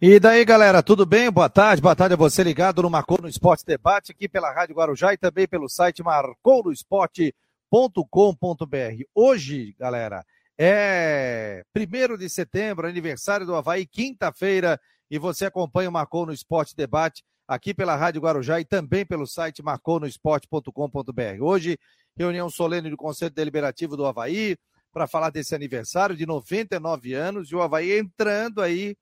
E daí, galera, tudo bem? Boa tarde, boa tarde a você ligado no Marcou no Esporte Debate, aqui pela Rádio Guarujá e também pelo site marcounoesporte.com.br. Hoje, galera, é 1 de setembro, aniversário do Havaí, quinta-feira, e você acompanha o Marcou no Esporte Debate aqui pela Rádio Guarujá e também pelo site marcounoesporte.com.br. Hoje, reunião solene do Conselho Deliberativo do Havaí para falar desse aniversário de 99 anos e o Havaí entrando aí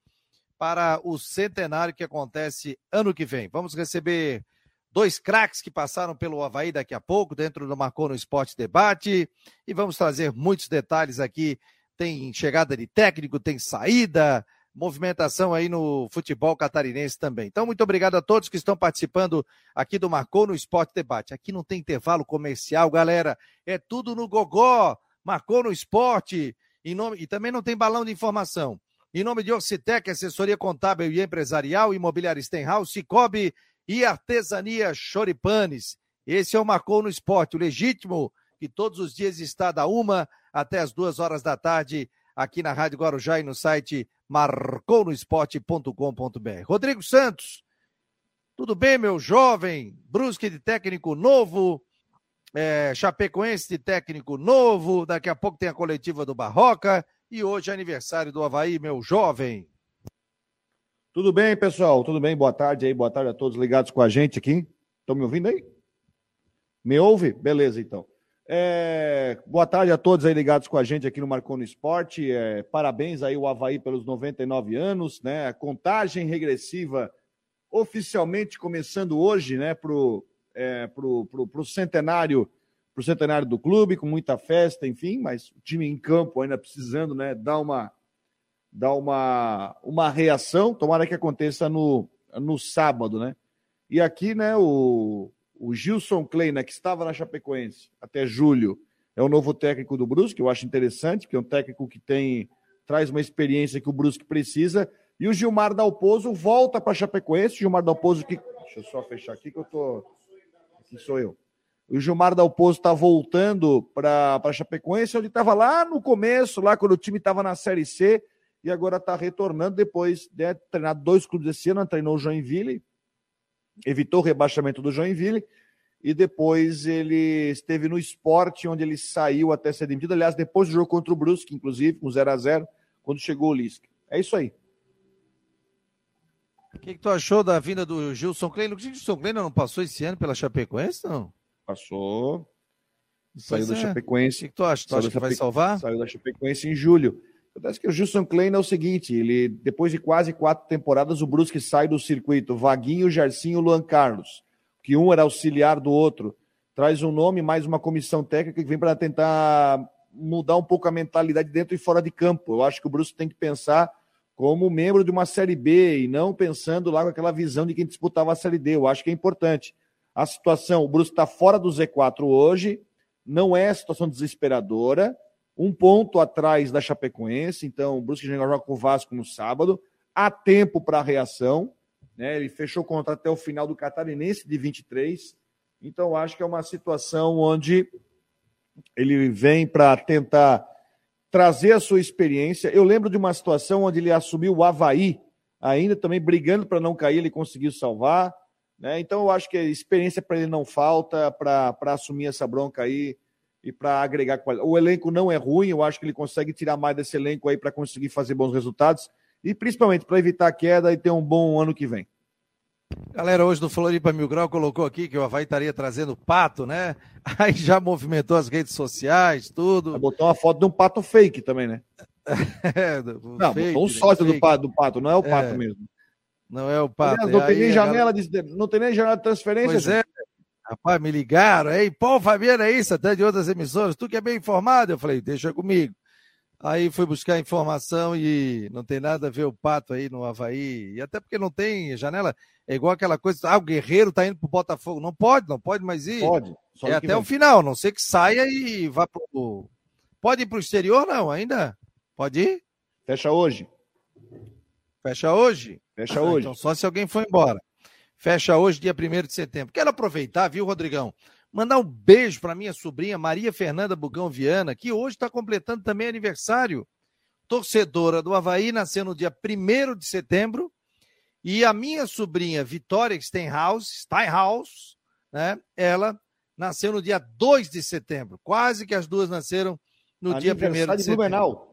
para o centenário que acontece ano que vem. Vamos receber dois craques que passaram pelo Havaí daqui a pouco, dentro do Marcou no Esporte Debate, e vamos trazer muitos detalhes aqui. Tem chegada de técnico, tem saída, movimentação aí no futebol catarinense também. Então, muito obrigado a todos que estão participando aqui do Marcou no Esporte Debate. Aqui não tem intervalo comercial, galera. É tudo no gogó. Marcou no Esporte. Nome... E também não tem balão de informação. Em nome de Orcitec, assessoria contábil e empresarial, imobiliária Stenhouse, Cicobi e artesania Choripanes. Esse é o Marcou no Esporte, o legítimo, que todos os dias está da uma até as duas horas da tarde, aqui na Rádio Guarujá e no site marcounoesporte.com.br. Rodrigo Santos, tudo bem, meu jovem? Brusque de técnico novo, é, Chapecoense de técnico novo, daqui a pouco tem a coletiva do Barroca. E hoje é aniversário do Havaí, meu jovem. Tudo bem, pessoal? Tudo bem? Boa tarde aí, boa tarde a todos ligados com a gente aqui. Estão me ouvindo aí? Me ouve? Beleza, então. É... Boa tarde a todos aí ligados com a gente aqui no Marconi Esporte. É... Parabéns aí o Havaí pelos 99 anos, né? A contagem regressiva oficialmente começando hoje, né? Pro, é, pro, pro, pro centenário para o centenário do clube, com muita festa, enfim, mas o time em campo ainda precisando né, dar, uma, dar uma, uma reação. Tomara que aconteça no, no sábado, né? E aqui, né, o, o Gilson Kleina, que estava na Chapecoense até julho, é o novo técnico do Brusque, eu acho interessante, que é um técnico que tem traz uma experiência que o Brusque precisa. E o Gilmar Dalpozo volta para Chapecoense. Gilmar Dalpozo que. Deixa eu só fechar aqui que eu tô. Aqui sou eu. O Gilmar Dalpozo está voltando para Chapecoense, onde estava lá no começo, lá quando o time estava na Série C, e agora está retornando depois de ter treinado dois clubes esse ano, treinou o Joinville, evitou o rebaixamento do Joinville, e depois ele esteve no esporte, onde ele saiu até ser demitido. Aliás, depois do jogo contra o Brusque, inclusive, com 0 a 0 quando chegou o Lisca. É isso aí. O que, que, tu achou da vinda do Gilson Kleino? O Gilson Kleino não passou esse ano pela Chapecoense, não? Passou. Saiu da é. Chapecoense. O que tu acha? Tu acha que Chape... vai salvar? Saiu da Chapecoense em julho. Acontece que o Gilson Klein é o seguinte: ele, depois de quase quatro temporadas, o Brusque sai do circuito. Vaguinho, Gercinho, Luan Carlos. Que um era auxiliar do outro. Traz um nome, mais uma comissão técnica que vem para tentar mudar um pouco a mentalidade dentro e fora de campo. Eu acho que o Brusque tem que pensar como membro de uma Série B e não pensando lá com aquela visão de quem disputava a Série D. Eu acho que é importante a situação, o Brusque está fora do Z4 hoje, não é situação desesperadora, um ponto atrás da Chapecoense, então o Brusque já joga com o Vasco no sábado, há tempo para a reação, né? ele fechou o contrato até o final do Catarinense de 23, então acho que é uma situação onde ele vem para tentar trazer a sua experiência. Eu lembro de uma situação onde ele assumiu o Havaí, ainda também brigando para não cair, ele conseguiu salvar. Né? Então, eu acho que a experiência para ele não falta para assumir essa bronca aí e para agregar qualidade. O elenco não é ruim, eu acho que ele consegue tirar mais desse elenco aí para conseguir fazer bons resultados e principalmente para evitar a queda e ter um bom ano que vem. Galera, hoje do Floripa Mil Grau colocou aqui que o Havaí estaria trazendo pato, né? Aí já movimentou as redes sociais, tudo. Botou uma foto de um pato fake também, né? é, não, fake, botou um sócio do pato, do pato, não é o pato é. mesmo. Não é o Pato. Aliás, não, tem nem janela de, não tem nem janela de transferência. Pois é. Rapaz, me ligaram, aí, pô, Fabiano, é isso, até de outras emissoras, tu que é bem informado. Eu falei, deixa comigo. Aí fui buscar informação e não tem nada a ver o Pato aí no Havaí. E até porque não tem janela. É igual aquela coisa, ah, o Guerreiro tá indo pro Botafogo. Não pode, não pode mais ir. Pode. é até vem. o final, não sei que saia e vá pro. Pode ir pro exterior, não, ainda? Pode ir? Fecha hoje. Fecha hoje? Fecha ah, hoje. Então, só se alguém for embora. Fecha hoje, dia 1 de setembro. Quero aproveitar, viu, Rodrigão? Mandar um beijo para minha sobrinha Maria Fernanda Bugão Viana, que hoje está completando também aniversário. Torcedora do Havaí, nasceu no dia 1 de setembro E a minha sobrinha Vitória Steinhaus, Steinhaus, né? Ela nasceu no dia 2 de setembro. Quase que as duas nasceram no dia 1 de setembro. De Blumenau.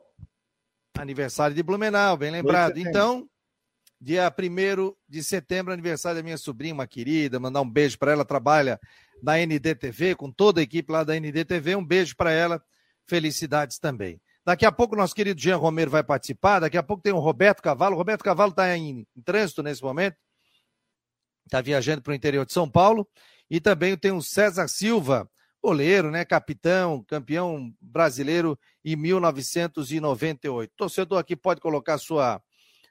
Aniversário de Blumenau, bem lembrado. Então, dia 1 de setembro, aniversário da minha sobrinha, uma querida, mandar um beijo para ela, trabalha na NDTV, com toda a equipe lá da NDTV, um beijo para ela, felicidades também. Daqui a pouco nosso querido Jean Romero vai participar, daqui a pouco tem o Roberto Cavalo, o Roberto Cavalo está em, em trânsito nesse momento, está viajando para o interior de São Paulo, e também tem o César Silva, goleiro, né, capitão, campeão brasileiro em 1998. O torcedor aqui pode colocar a sua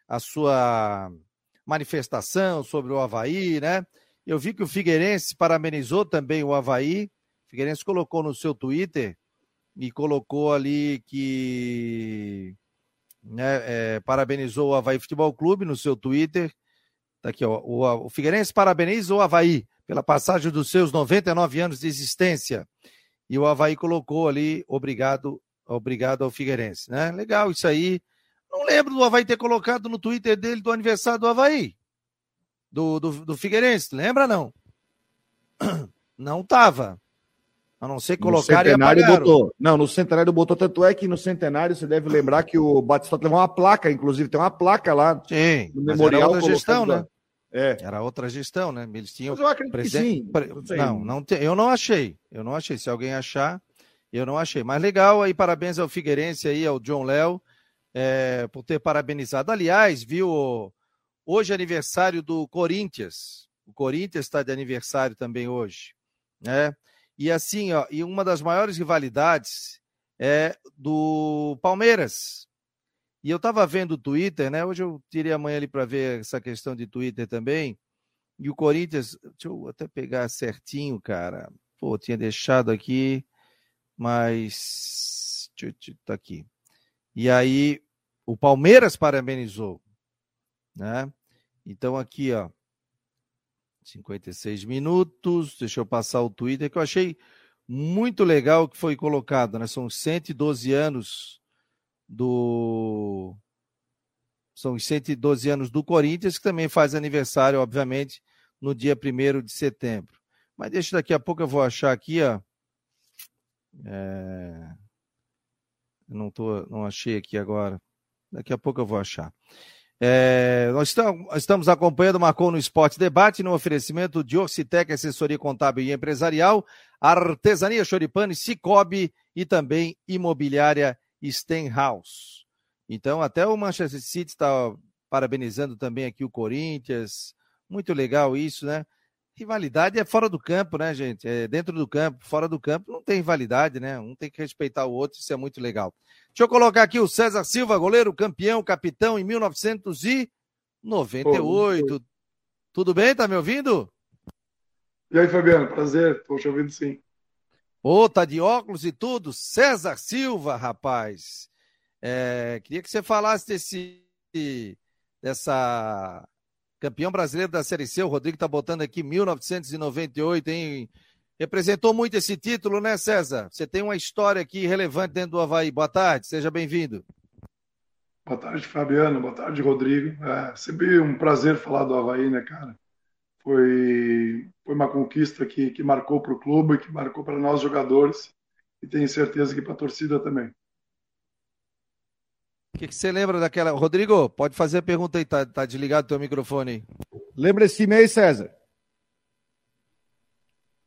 a sua manifestação sobre o Havaí, né? Eu vi que o Figueirense parabenizou também o Havaí. O Figueirense colocou no seu Twitter e colocou ali que né, é, parabenizou o Havaí Futebol Clube no seu Twitter. Tá aqui, ó, o, o Figueirense parabeniza o Havaí pela passagem dos seus 99 anos de existência. E o Havaí colocou ali, obrigado, obrigado ao Figueirense, né? Legal isso aí. Não lembro do Havaí ter colocado no Twitter dele do aniversário do Havaí. Do, do, do Figueirense, lembra não? Não tava. A não ser colocar no centenário botou. Não, no centenário botou. Tanto é que no centenário você deve lembrar que o Batistotti levou uma placa, inclusive, tem uma placa lá. Sim, no memorial. Outra gestão, né? É. Era outra gestão, né? Eles tinham. Mas eu acredito presidente... que sim. Não, não, te... eu não achei. Eu não achei. Se alguém achar, eu não achei. Mas legal aí, parabéns ao Figueirense aí, ao John Léo, é, por ter parabenizado. Aliás, viu, hoje é aniversário do Corinthians. O Corinthians está de aniversário também hoje, né? E assim, ó, e uma das maiores rivalidades é do Palmeiras. E eu estava vendo o Twitter, né? Hoje eu tirei amanhã ali para ver essa questão de Twitter também. E o Corinthians, deixa eu até pegar certinho, cara. Pô, tinha deixado aqui, mas. Tá aqui. E aí, o Palmeiras parabenizou, né? Então aqui, ó, 56 minutos. Deixa eu passar o Twitter que eu achei muito legal que foi colocado, né? São 112 anos do são os 112 anos do Corinthians, que também faz aniversário, obviamente, no dia 1 de setembro. Mas deixa daqui a pouco eu vou achar aqui, ó. É... Não, tô, não achei aqui agora. Daqui a pouco eu vou achar. É, nós estamos acompanhando Marcou no Esporte Debate no oferecimento de Orcitec, assessoria contábil e empresarial, Artesania Choripane, Cicobi e também Imobiliária Stenhouse. Então, até o Manchester City está parabenizando também aqui o Corinthians. Muito legal isso, né? Rivalidade é fora do campo, né, gente? É dentro do campo, fora do campo não tem rivalidade, né? Um tem que respeitar o outro, isso é muito legal. Deixa eu colocar aqui o César Silva, goleiro, campeão, capitão em 1998. Pô, Tudo bem? Tá me ouvindo? E aí, Fabiano? Prazer, tô te ouvindo sim. Ô, oh, tá de óculos e tudo? César Silva, rapaz. É, queria que você falasse desse, dessa campeão brasileiro da Série C. O Rodrigo tá botando aqui 1998, hein? Representou muito esse título, né, César? Você tem uma história aqui relevante dentro do Havaí. Boa tarde, seja bem-vindo. Boa tarde, Fabiano. Boa tarde, Rodrigo. É sempre um prazer falar do Havaí, né, cara? Foi, foi uma conquista que, que marcou para o clube, que marcou para nós jogadores e tenho certeza que para a torcida também. O que, que, você lembra daquela. Rodrigo, pode fazer a pergunta aí, tá, tá desligado o teu microfone aí. Lembra esse time aí, César?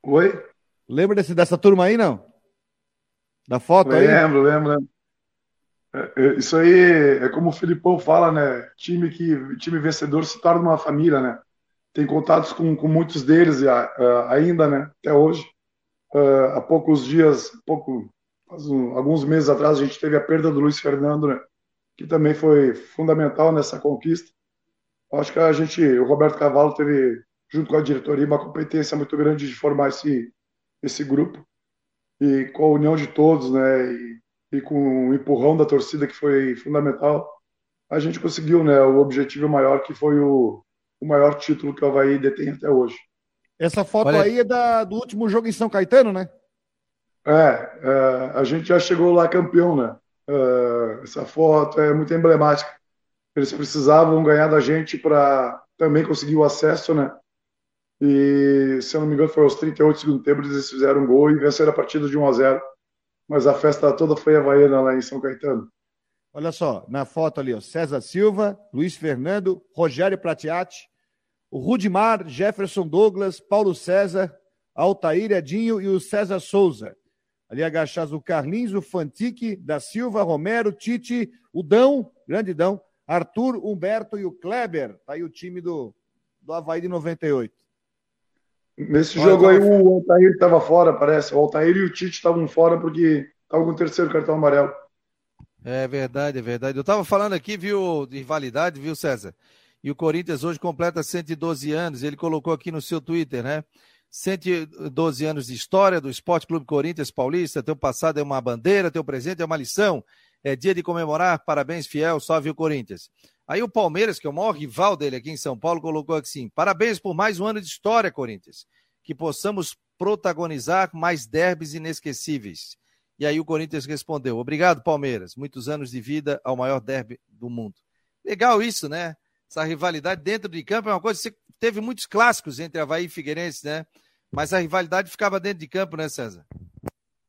Oi? Lembra desse, dessa turma aí, não? Da foto lembro, aí? Lembro, lembro, lembro. É, é, isso aí é como o Filipão fala, né? Time que time vencedor se torna uma família, né? Tem contatos com, com muitos deles ainda, né? Até hoje. Uh, há poucos dias, pouco, alguns meses atrás, a gente teve a perda do Luiz Fernando, né? Que também foi fundamental nessa conquista. Acho que a gente, o Roberto Cavalo teve junto com a diretoria, uma competência muito grande de formar esse, esse grupo. E com a união de todos, né, e, e com o empurrão da torcida, que foi fundamental, a gente conseguiu né, o objetivo maior, que foi o, o maior título que o Havaí detém até hoje. Essa foto Olha... aí é da, do último jogo em São Caetano, né? É, é, a gente já chegou lá campeão, né? É, essa foto é muito emblemática. Eles precisavam ganhar da gente para também conseguiu acesso, né? E, se eu não me engano, foi aos 38 segundos tempo, eles fizeram um gol e venceram a partida de 1 a 0 Mas a festa toda foi havaiana lá em São Caetano. Olha só, na foto ali, ó, César Silva, Luiz Fernando, Rogério Pratiati, o Rudimar, Jefferson Douglas, Paulo César, Altair Edinho e o César Souza. Ali agachados o Carlinhos, o Fantique, da Silva, Romero, Tite, o Dão, grande Dão, Arthur, Humberto e o Kleber. Tá aí o time do, do Havaí de 98. Nesse Olha, jogo aí o Altair estava fora, parece. O Altair e o Tite estavam fora porque estavam com o terceiro cartão amarelo. É verdade, é verdade. Eu estava falando aqui, viu, de rivalidade, viu, César? E o Corinthians hoje completa 112 anos. Ele colocou aqui no seu Twitter, né? 112 anos de história do Esporte Clube Corinthians Paulista. Teu passado é uma bandeira, teu presente é uma lição. É dia de comemorar. Parabéns, fiel. Salve o Corinthians. Aí o Palmeiras, que é o maior rival dele aqui em São Paulo, colocou assim: parabéns por mais um ano de história, Corinthians. Que possamos protagonizar mais derbys inesquecíveis. E aí o Corinthians respondeu: obrigado, Palmeiras. Muitos anos de vida ao maior derby do mundo. Legal isso, né? Essa rivalidade dentro de campo é uma coisa. Você teve muitos clássicos entre Havaí e Figueirense, né? Mas a rivalidade ficava dentro de campo, né, César?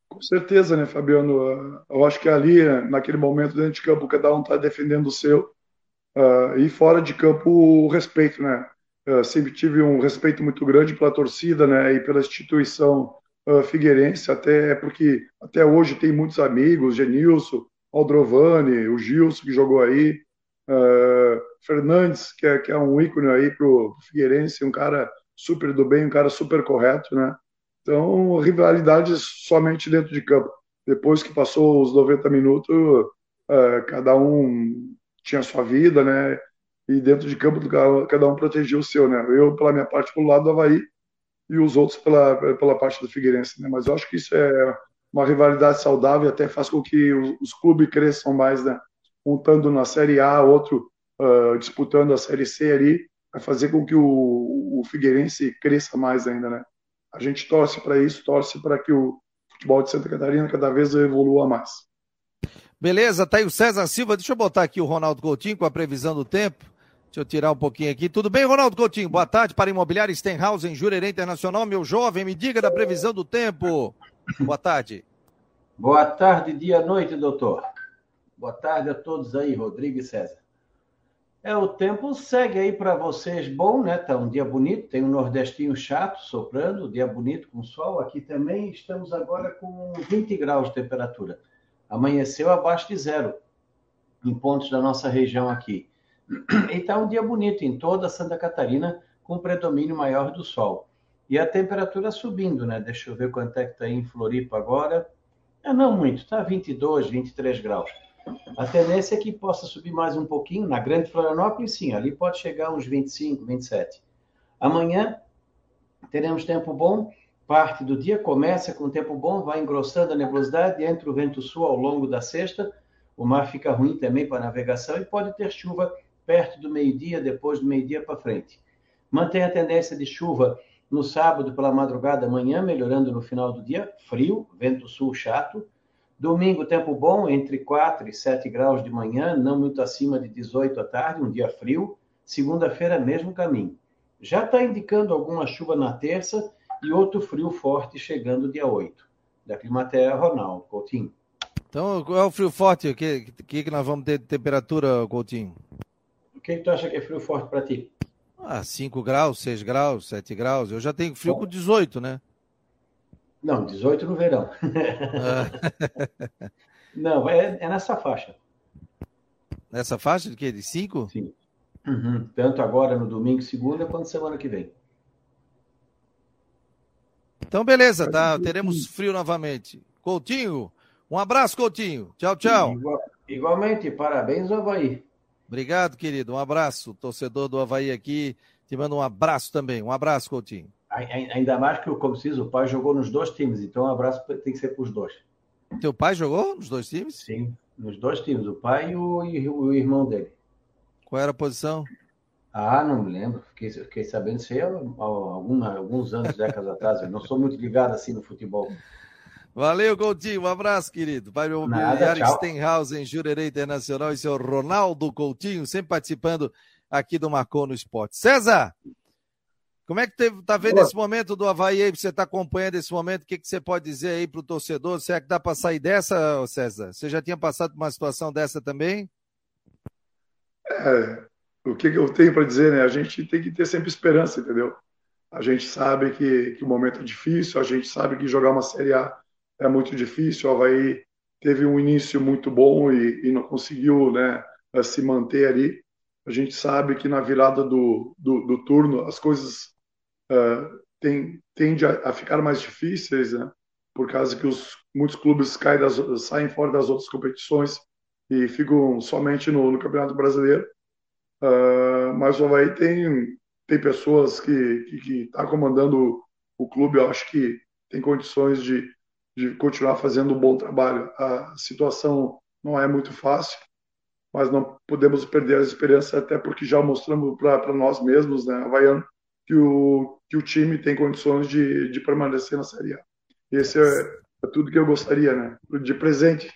Com certeza, né, Fabiano? Eu acho que ali, naquele momento, dentro de campo, cada um está defendendo o seu. Uh, e fora de campo, o respeito, né? Uh, sempre tive um respeito muito grande pela torcida, né? E pela instituição uh, figueirense, até porque até hoje tem muitos amigos, Genilson, Aldrovani, o Gilson que jogou aí, uh, Fernandes, que é, que é um ícone aí pro Figueirense, um cara super do bem, um cara super correto, né? Então, rivalidades somente dentro de campo. Depois que passou os 90 minutos, uh, cada um tinha sua vida, né? E dentro de campo, cada um protegia o seu, né? Eu, pela minha parte, pelo lado do Havaí e os outros pela, pela parte do Figueirense, né? Mas eu acho que isso é uma rivalidade saudável e até faz com que os, os clubes cresçam mais, né? Um estando na Série A, outro uh, disputando a Série C ali, vai fazer com que o, o Figueirense cresça mais ainda, né? A gente torce para isso, torce para que o futebol de Santa Catarina cada vez evolua mais. Beleza, tá aí o César Silva. Deixa eu botar aqui o Ronaldo Coutinho com a previsão do tempo. Deixa eu tirar um pouquinho aqui. Tudo bem, Ronaldo Coutinho? Boa tarde para Imobiliária Stenhouse em Jurerê Internacional. Meu jovem, me diga da previsão do tempo. Boa tarde. Boa tarde, dia, noite, doutor. Boa tarde a todos aí, Rodrigo e César. É, o tempo segue aí para vocês bom, né? Tá um dia bonito, tem um nordestinho chato soprando, dia bonito com sol. Aqui também estamos agora com 20 graus de temperatura. Amanheceu abaixo de zero em pontos da nossa região aqui. E tá um dia bonito em toda Santa Catarina, com predomínio maior do sol. E a temperatura subindo, né? Deixa eu ver quanto é que tá aí em Floripa agora. É, não muito, tá 22, 23 graus. A tendência é que possa subir mais um pouquinho. Na Grande Florianópolis, sim, ali pode chegar uns 25, 27. Amanhã teremos tempo bom. Parte do dia começa com tempo bom, vai engrossando a nebulosidade, entra o vento sul ao longo da sexta. O mar fica ruim também para navegação e pode ter chuva perto do meio-dia, depois do meio-dia para frente. Mantém a tendência de chuva no sábado pela madrugada, amanhã, melhorando no final do dia. Frio, vento sul chato. Domingo, tempo bom, entre 4 e 7 graus de manhã, não muito acima de 18 à tarde, um dia frio. Segunda-feira, mesmo caminho. Já está indicando alguma chuva na terça e outro frio forte chegando dia 8. Da Climatéria, Ronaldo Coutinho. Então, qual é o frio forte? O que, que, que nós vamos ter de temperatura, Coutinho? O que, que tu acha que é frio forte para ti? Ah, 5 graus, 6 graus, 7 graus. Eu já tenho frio bom. com 18, né? Não, 18 no verão. Ah. Não, é, é, nessa faixa. Nessa faixa de quê? De 5? Sim. Uhum. Tanto agora no domingo, segunda, quanto semana que vem. Então, beleza, tá? Teremos frio novamente. Coutinho, um abraço, Coutinho. Tchau, tchau. Igual, igualmente, parabéns, Havaí. Obrigado, querido. Um abraço. Torcedor do Havaí aqui, te manda um abraço também. Um abraço, Coutinho. Ainda mais que, como se diz, o pai jogou nos dois times, então um abraço tem que ser para os dois. Teu pai jogou nos dois times? Sim, nos dois times, o pai e o, e o irmão dele. Qual era a posição? Ah, não me lembro. Fiquei, fiquei sabendo isso aí há alguns anos, décadas atrás. Eu não sou muito ligado assim no futebol. Valeu, Coutinho. Um abraço, querido. Pai Imobiliário Stenhouse em Jurerê Internacional. Esse é o Ronaldo Coutinho, sempre participando aqui do Marcou no Esporte. César, como é que está vendo esse momento do Havaí aí? Você está acompanhando esse momento? O que, que você pode dizer aí para o torcedor? Será que dá para sair dessa, César? Você já tinha passado por uma situação dessa também? É, o que, que eu tenho para dizer, né? A gente tem que ter sempre esperança, entendeu? A gente sabe que, que o momento é difícil, a gente sabe que jogar uma Série A é muito difícil. O Havaí teve um início muito bom e, e não conseguiu né, se manter ali. A gente sabe que na virada do, do, do turno as coisas uh, tem, tende a, a, ficar mais difíceis, né? Por causa que os, muitos clubes caem das, saem fora das outras competições e ficam somente no, no Campeonato Brasileiro. Uh, mas o Havaí tem, tem pessoas que estão que, que tá comandando o, o clube, eu acho que tem condições de, de continuar fazendo um bom trabalho. A situação não é muito fácil, mas não podemos perder a esperança, até porque já mostramos para nós mesmos, né, Havaiano, que o, que o time tem condições de, de permanecer na Série A. Esse é, é tudo que eu gostaria, né? De presente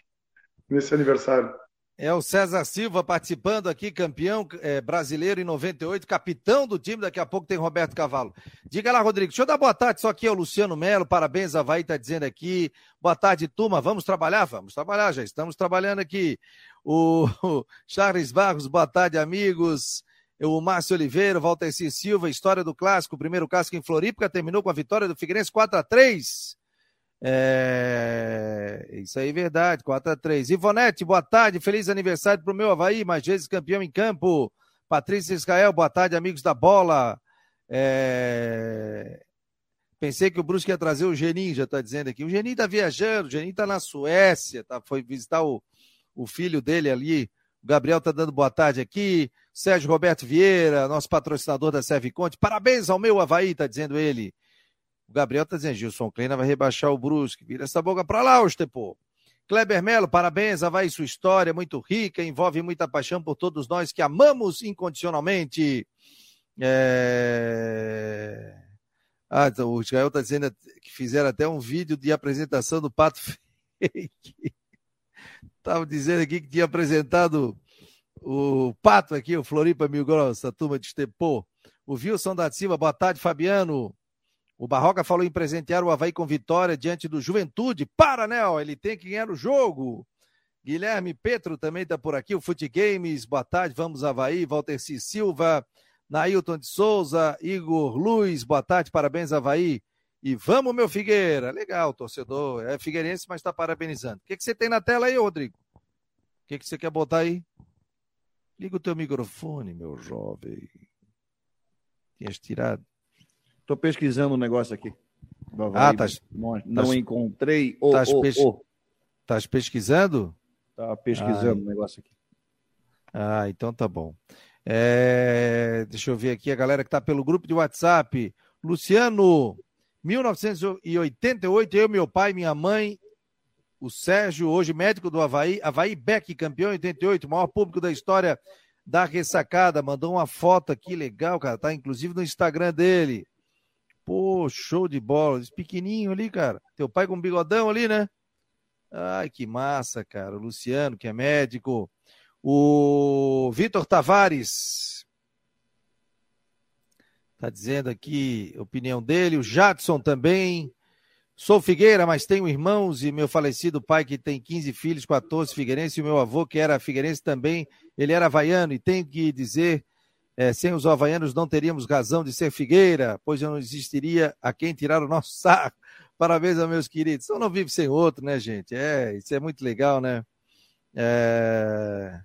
nesse aniversário. É o César Silva participando aqui, campeão é, brasileiro em 98, capitão do time. Daqui a pouco tem Roberto Cavalo. Diga lá, Rodrigo. Deixa eu dar boa tarde. Só aqui é o Luciano Melo. Parabéns, Havaí está dizendo aqui. Boa tarde, turma. Vamos trabalhar? Vamos trabalhar, já estamos trabalhando aqui. O, o Charles Barros, boa tarde, amigos o Márcio Oliveira, C. Silva, história do clássico, o primeiro clássico em Floripa, terminou com a vitória do Figueirense 4 a 3 é... Isso aí é verdade, 4 a 3 Ivonete, boa tarde, feliz aniversário para o meu Havaí, mais vezes campeão em campo. Patrícia Israel, boa tarde, amigos da bola. É... Pensei que o Brusque ia trazer o Geninho, já está dizendo aqui. O Geninho está viajando, o Geninho está na Suécia, tá, foi visitar o, o filho dele ali, o Gabriel está dando boa tarde aqui. Sérgio Roberto Vieira, nosso patrocinador da Serviconte. Parabéns ao meu Havaí, está dizendo ele. O Gabriel está dizendo, Gilson Kleina vai rebaixar o Brusque. Vira essa boca para lá, Ostepô. Kleber Melo, parabéns, Havaí, sua história é muito rica, envolve muita paixão por todos nós que amamos incondicionalmente. É... Ah, o Israel está dizendo que fizeram até um vídeo de apresentação do Pato Fake. Estava dizendo aqui que tinha apresentado o Pato aqui, o Floripa Mil Gross, a turma de Estepô. O Wilson da Silva, boa tarde, Fabiano. O Barroca falou em presentear o Havaí com vitória diante do Juventude. Para, né? Ele tem que ganhar o jogo. Guilherme Petro também está por aqui. O Fute Games, boa tarde, vamos Havaí. Walter C. Silva, Nailton de Souza, Igor Luiz, boa tarde, parabéns Havaí. E vamos, meu Figueira. Legal, torcedor. É figueirense, mas está parabenizando. O que, que você tem na tela aí, Rodrigo? O que, que você quer botar aí? Liga o teu microfone, meu jovem. Tinhas tirado. Estou pesquisando um negócio aqui. ah, tá. Não, não encontrei. Oh, Estás oh, pes... oh. pesquisando? Tá pesquisando o um negócio aqui. Ah, então tá bom. É... Deixa eu ver aqui a galera que está pelo grupo de WhatsApp. Luciano, 1988, eu, meu pai, minha mãe, o Sérgio, hoje médico do Havaí, Havaí Beck, campeão em 88, maior público da história da ressacada. Mandou uma foto aqui legal, cara. Tá inclusive no Instagram dele. Pô, show de bola. Esse pequenininho ali, cara. Teu pai com um bigodão ali, né? Ai, que massa, cara. O Luciano, que é médico. O Vitor Tavares, Está dizendo aqui a opinião dele. O Jadson também. Sou Figueira, mas tenho irmãos e meu falecido pai que tem 15 filhos, 14 figueirense, e o meu avô que era figueirense também, ele era havaiano, e tenho que dizer, é, sem os havaianos não teríamos razão de ser Figueira, pois não existiria a quem tirar o nosso saco. Parabéns aos meus queridos. Só não vive sem outro, né, gente? É, isso é muito legal, né? É...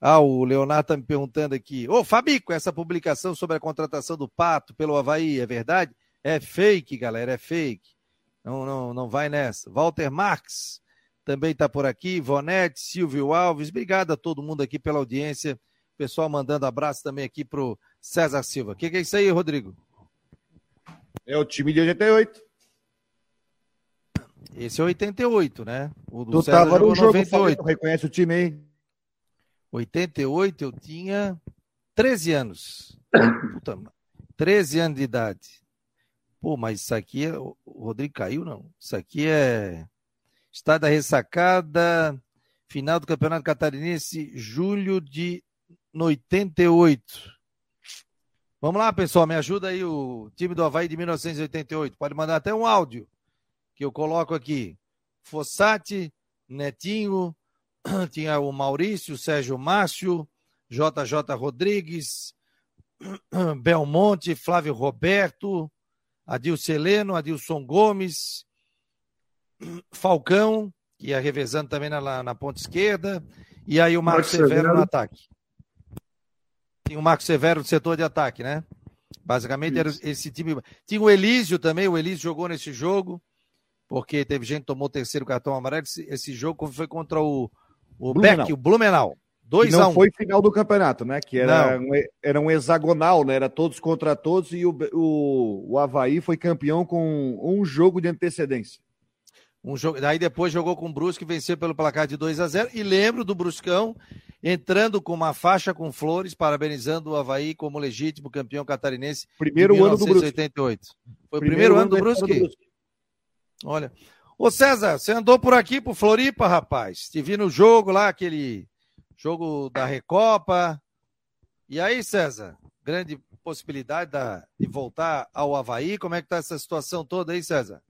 Ah, o Leonardo está me perguntando aqui. Ô, Fabico, essa publicação sobre a contratação do Pato pelo Havaí é verdade? É fake, galera, é fake. Não, não, não vai nessa. Walter Marx também está por aqui. Vonete, Silvio Alves. Obrigado a todo mundo aqui pela audiência. Pessoal mandando abraço também aqui pro César Silva. O que, que, é isso aí, Rodrigo? É o time de 88. Esse é 88, né? O do tu César tava no jogo, 98. reconhece o time aí? 88 eu tinha 13 anos. Puta, 13 anos de idade. Pô, mas isso aqui é. O Rodrigo caiu, não? Isso aqui é. Estado da ressacada, final do Campeonato Catarinense, julho de 88. Vamos lá, pessoal, me ajuda aí o time do Havaí de 1988. Pode mandar até um áudio que eu coloco aqui. Fossati, Netinho, tinha o Maurício, Sérgio Márcio, JJ Rodrigues, Belmonte, Flávio Roberto, Adilson Heleno, Adilson Gomes, Falcão, que ia revezando também na, na ponta esquerda, e aí o Marcos Severo no ataque. Tinha o Marcos Severo no setor de ataque, né? Basicamente Isso. era esse time. Tinha o Elísio também, o Elísio jogou nesse jogo, porque teve gente que tomou o terceiro cartão amarelo. Esse, esse jogo foi contra o, o Blumenau. Beck, o Blumenau. 2 não um. foi final do campeonato, né? Que era, um, era um hexagonal, né? Era todos contra todos e o, o, o Havaí foi campeão com um jogo de antecedência. Um jogo, aí depois jogou com o Brusque, venceu pelo placar de 2 a 0 E lembro do Bruscão entrando com uma faixa com flores, parabenizando o Havaí como legítimo campeão catarinense. Primeiro ano do Brusque. Foi o primeiro, primeiro ano do Brusque? do Brusque? Olha. Ô César, você andou por aqui, por Floripa, rapaz? Te vi no jogo lá, aquele jogo da Recopa. E aí, César? Grande possibilidade da, de voltar ao Havaí. Como é que tá essa situação toda aí, César?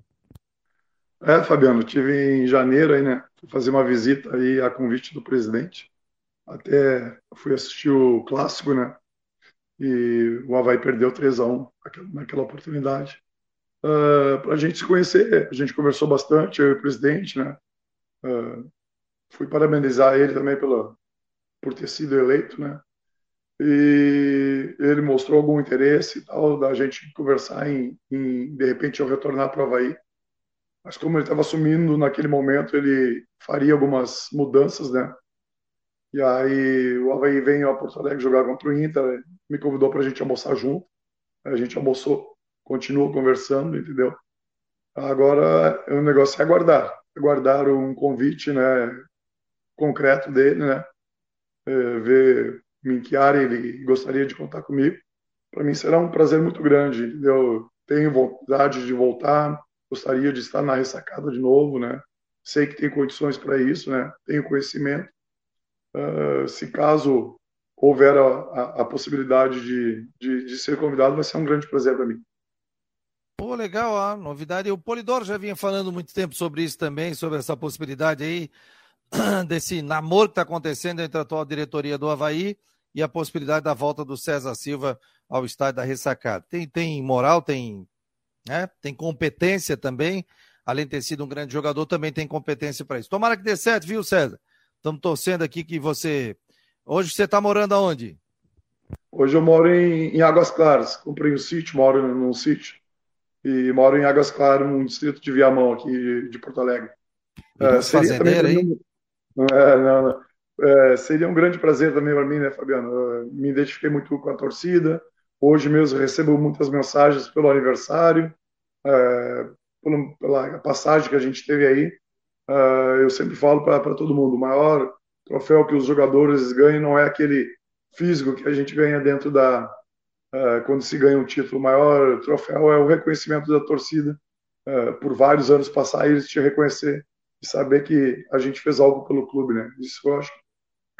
É, Fabiano, tive em janeiro aí, né? Fui fazer uma visita aí a convite do presidente. Até fui assistir o clássico, né? E o Havaí perdeu 3 a 1 naquela oportunidade. Uh, ah, para a gente se conhecer, a gente conversou bastante, eu e o presidente, né? Uh, fui parabenizar ele também pela, por ter sido eleito, né? E ele mostrou algum interesse e tal da gente conversar em, em de repente eu retornar para o Havaí mas como ele estava assumindo naquele momento, ele faria algumas mudanças, né? E aí o Havaí veio a Porto Alegre jogar contra o Inter, me convidou para a gente almoçar junto. A gente almoçou, continuou conversando, entendeu? Agora o negócio é aguardar, aguardar um convite, né, concreto dele, né? É, ver em que área ele gostaria de contar comigo. Para mim será um prazer muito grande, entendeu? Tenho vontade de voltar, gostaria de estar na ressacada de novo, né? Sei que tem condições para isso, né? Tenho conhecimento. Uh, se caso houver a, a, a possibilidade de, de, de, ser convidado, vai ser um grande prazer para mim. Pô, legal, a novidade. O Polidoro já vinha falando muito tempo sobre isso também, sobre essa possibilidade aí, desse namoro que está acontecendo entre a atual diretoria do Havaí e a possibilidade da volta do César Silva ao estádio da ressacada. Tem, tem moral, tem né? Tem competência também, além de ter sido um grande jogador, também tem competência para isso. Tomara que dê certo, viu, César? Estamos torcendo aqui que você. Hoje você está morando aonde? Hoje eu moro em, em Águas Claras. Comprei um sítio, moro num sítio. E moro em Águas Claras, no distrito de Viamão, aqui de Porto Alegre. É, fazendeiro aí? É, não, não. É, seria um grande prazer também para mim, né, Fabiano? Eu me identifiquei muito com a torcida, Hoje mesmo recebo muitas mensagens pelo aniversário, é, pela passagem que a gente teve aí. É, eu sempre falo para todo mundo: o maior troféu que os jogadores ganham não é aquele físico que a gente ganha dentro da. É, quando se ganha um título. O maior troféu é o reconhecimento da torcida. É, por vários anos passar, eles te reconhecer e saber que a gente fez algo pelo clube, né? Isso eu acho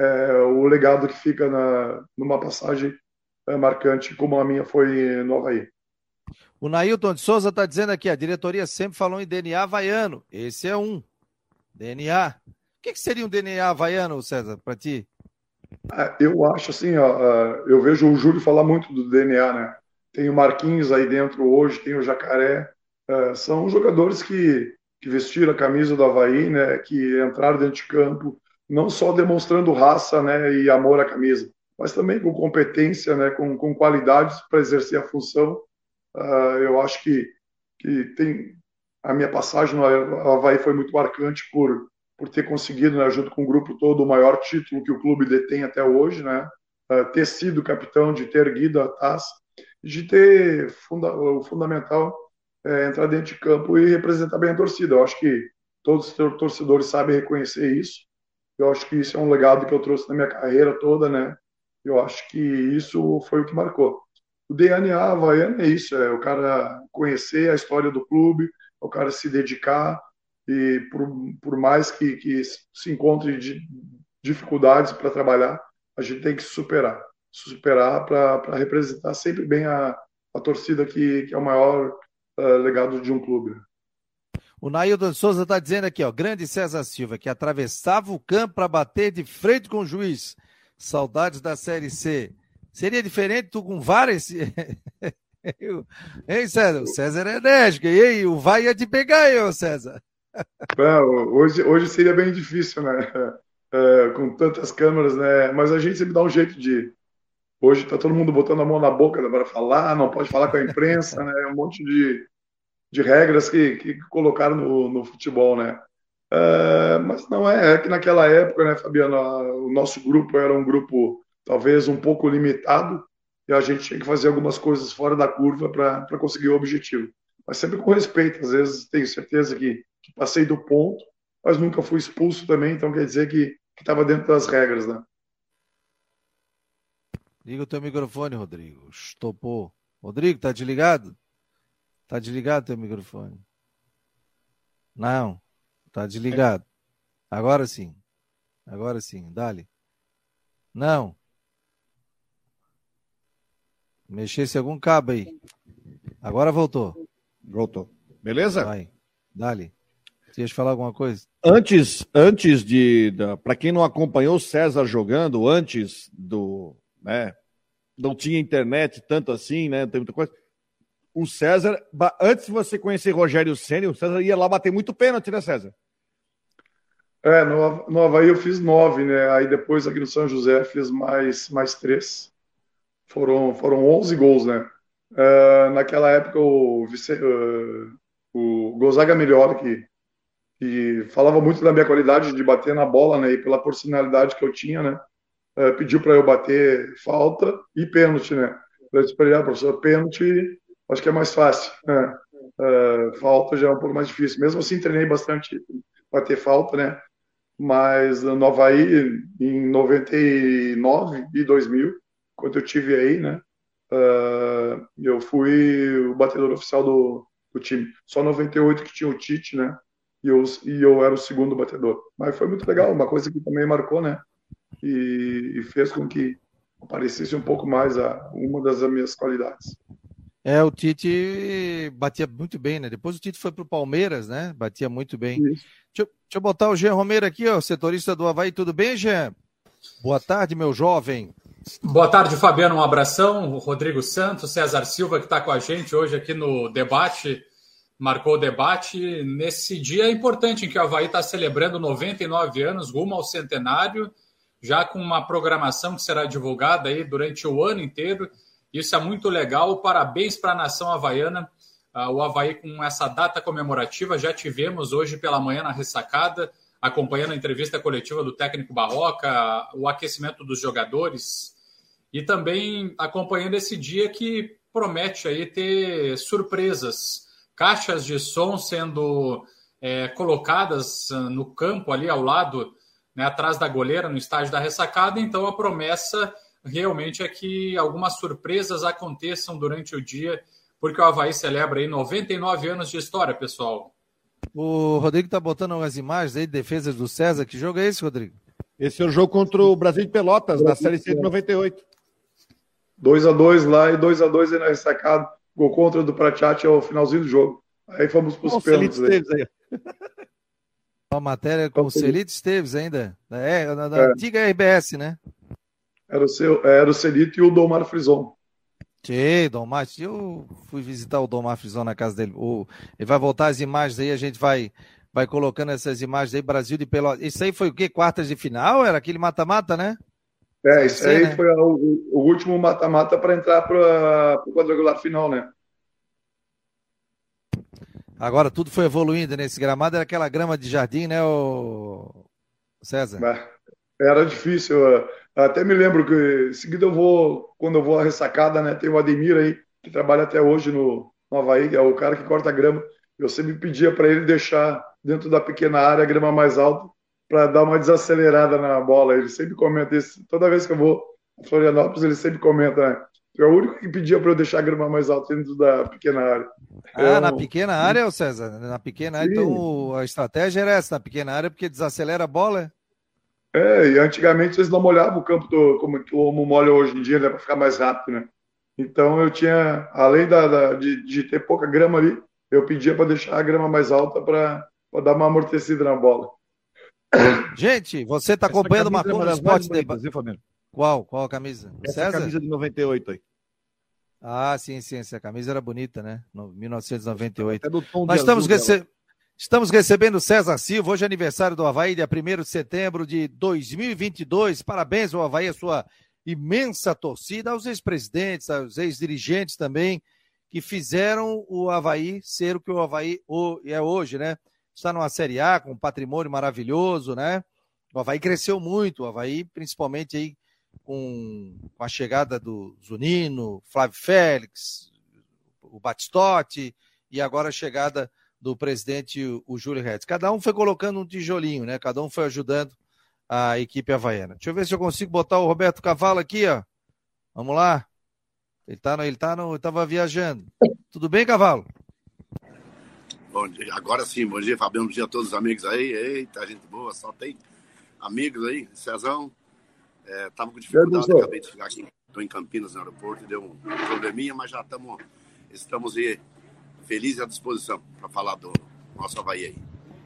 é o legado que fica na, numa passagem marcante como a minha foi no Havaí. O Nailton de Souza está dizendo aqui, a diretoria sempre falou em DNA havaiano. Esse é um. DNA. O que, que seria um DNA havaiano, César, para ti? É, eu acho assim, ó, eu vejo o Júlio falar muito do DNA, né? Tem o Marquinhos aí dentro hoje, tem o Jacaré. É, são jogadores que, que vestiram a camisa do Havaí, né? Que entraram dentro de campo, não só demonstrando raça né, e amor à camisa, mas também com competência, né, com, com qualidades para exercer a função. Uh, eu acho que, que tem a minha passagem no Havaí foi muito marcante por, por ter conseguido, né, junto com o grupo todo, o maior título que o clube detém até hoje, né, uh, ter sido capitão, de ter erguido a taça, de ter funda o fundamental é, entrar dentro de campo e representar bem a torcida. Eu acho que todos os torcedores sabem reconhecer isso. Eu acho que isso é um legado que eu trouxe na minha carreira toda, né? Eu acho que isso foi o que marcou. O DNA havaiano é isso, é o cara conhecer a história do clube, o cara se dedicar e por, por mais que, que se encontre de dificuldades para trabalhar, a gente tem que superar. superar para representar sempre bem a, a torcida que, que é o maior uh, legado de um clube. O Nailton Souza está dizendo aqui, ó, grande César Silva, que atravessava o campo para bater de frente com o juiz. Saudades da Série C. Seria diferente tu com várias. hein, César? O César é enérgico. E aí, o vai ia te pegar eu, César. É, hoje, hoje seria bem difícil, né? É, com tantas câmeras, né? Mas a gente sempre dá um jeito de. Hoje tá todo mundo botando a mão na boca para falar, não pode falar com a imprensa, né? Um monte de, de regras que, que colocaram no, no futebol, né? É, mas não é, é que naquela época, né, Fabiano, o nosso grupo era um grupo talvez um pouco limitado e a gente tinha que fazer algumas coisas fora da curva para conseguir o objetivo. Mas sempre com respeito, às vezes tenho certeza que, que passei do ponto, mas nunca fui expulso também, então quer dizer que estava dentro das regras, né? Liga o teu microfone, Rodrigo. Estopou. Rodrigo, tá desligado? Tá desligado teu microfone? Não, tá desligado. Agora sim. Agora sim, dale. Não. Mexesse algum cabo aí. Agora voltou. Voltou. Beleza? Vai. Dali. Você ia falar alguma coisa? Antes, antes de. Para quem não acompanhou o César jogando, antes do. Né, não tinha internet tanto assim, né? Tem muita coisa. O César, antes de você conhecer Rogério Senna, o César ia lá bater muito pênalti, né, César? É, no, no Havaí eu fiz nove, né? Aí depois aqui no São José fiz mais, mais três. Foram, foram 11 gols, né? Uh, naquela época, o, uh, o Gonzaga Melhor, que, que falava muito da minha qualidade de bater na bola, né? E pela personalidade que eu tinha, né? Uh, pediu para eu bater falta e pênalti, né? Eu disse para ele, ah, professor, pênalti acho que é mais fácil. Né? falta já é um pouco mais difícil. Mesmo assim, treinei bastante bater falta, né? Mas no Havaí, em 99 e 2000, quando eu tive aí, né? Uh, eu fui o batedor oficial do, do, time. Só 98 que tinha o Tite, né? E eu, e eu era o segundo batedor. Mas foi muito legal, uma coisa que também marcou, né? E, e fez com que aparecesse um pouco mais a uma das minhas qualidades. É, o Tite batia muito bem, né? Depois o Tite foi para o Palmeiras, né? Batia muito bem. Deixa eu, deixa eu, botar o Jean Romero aqui, ó, setorista do Havaí. Tudo bem, Jean? Boa tarde, meu jovem. Boa tarde, Fabiano. Um abração. O Rodrigo Santos, César Silva, que está com a gente hoje aqui no debate, marcou o debate nesse dia importante em que o Havaí está celebrando 99 anos, rumo ao centenário, já com uma programação que será divulgada aí durante o ano inteiro. Isso é muito legal. Parabéns para a nação havaiana. Uh, o Havaí com essa data comemorativa. Já tivemos hoje pela manhã na ressacada acompanhando a entrevista coletiva do técnico Barroca, o aquecimento dos jogadores e também acompanhando esse dia que promete aí ter surpresas, caixas de som sendo é, colocadas ah, no campo ali ao lado, né, atrás da goleira, no estádio da ressacada. Então a promessa realmente é que algumas surpresas aconteçam durante o dia, porque o Havaí celebra aí 99 anos de história, pessoal. O Rodrigo tá botando umas imagens aí de defesas do César. Que jogo é esse, Rodrigo? Esse é o jogo contra o Brasil de Pelotas, na Série C de 98. 2x2 lá e 2x2 aí na ressacada. Gol contra do Pratiati ao finalzinho do jogo. Aí fomos para os pênaltis. Aí. Uma matéria com o Celito Esteves ainda. É, na, na é. antiga RBS, né? Era o, seu, era o Celito e o Domar Frison. Tchê, Dom Márcio, eu fui visitar o Dom Márcio na casa dele. O, ele vai voltar as imagens aí, a gente vai, vai colocando essas imagens aí, Brasil de Pelotas. Isso aí foi o quê? Quartas de final? Era aquele mata-mata, né? É, isso aí né? foi o, o, último mata-mata para entrar para o quadrangular final, né? Agora tudo foi evoluindo nesse gramado, era aquela grama de jardim, né, o César? Era difícil. Até me lembro que em seguida eu vou, quando eu vou à ressacada, né? Tem o Ademir aí, que trabalha até hoje no, no Havaí, é o cara que corta a grama. Eu sempre pedia para ele deixar dentro da pequena área a grama mais alta para dar uma desacelerada na bola. Ele sempre comenta isso. Toda vez que eu vou a Florianópolis, ele sempre comenta, né? é o único que pedia para eu deixar a grama mais alta dentro da pequena área. Ah, eu... na pequena área, César? Na pequena área, então a estratégia era essa, na pequena área, porque desacelera a bola? É, e antigamente eles não molhavam o campo do, como, como molha hoje em dia, né, para ficar mais rápido, né? Então eu tinha, além da, da de, de, ter pouca grama ali, eu pedia para deixar a grama mais alta para dar uma amortecida na bola. Gente, você está acompanhando uma coisa do esporte debate. Qual? Qual a camisa? Essa César? camisa de 98 aí. Ah, sim, sim, essa camisa era bonita, né? No 1998. Nós estamos, rece... estamos recebendo César Silva, hoje é aniversário do Havaí, dia 1 de setembro de 2022. Parabéns ao Havaí, a sua imensa torcida, aos ex-presidentes, aos ex-dirigentes também, que fizeram o Havaí ser o que o Havaí é hoje, né? Está numa Série A com um patrimônio maravilhoso, né? O Havaí cresceu muito, o Havaí, principalmente aí com, a chegada do Zunino, Flávio Félix, o Batistotti e agora a chegada do presidente, o Júlio Redes. Cada um foi colocando um tijolinho, né? Cada um foi ajudando a equipe havaiana. Deixa eu ver se eu consigo botar o Roberto Cavalo aqui, ó. Vamos lá. Ele tá no, ele tá no, estava viajando. Tudo bem, Cavalo? Bom dia. Agora sim, bom dia, Fabiano. Bom dia a todos os amigos aí. Eita, gente boa, só tem amigos aí. Cezão, é, tava com dificuldade, acabei de chegar aqui. Estou em Campinas, no aeroporto, deu um probleminha, mas já tamo, estamos aí felizes à disposição para falar do nosso Havaí aí.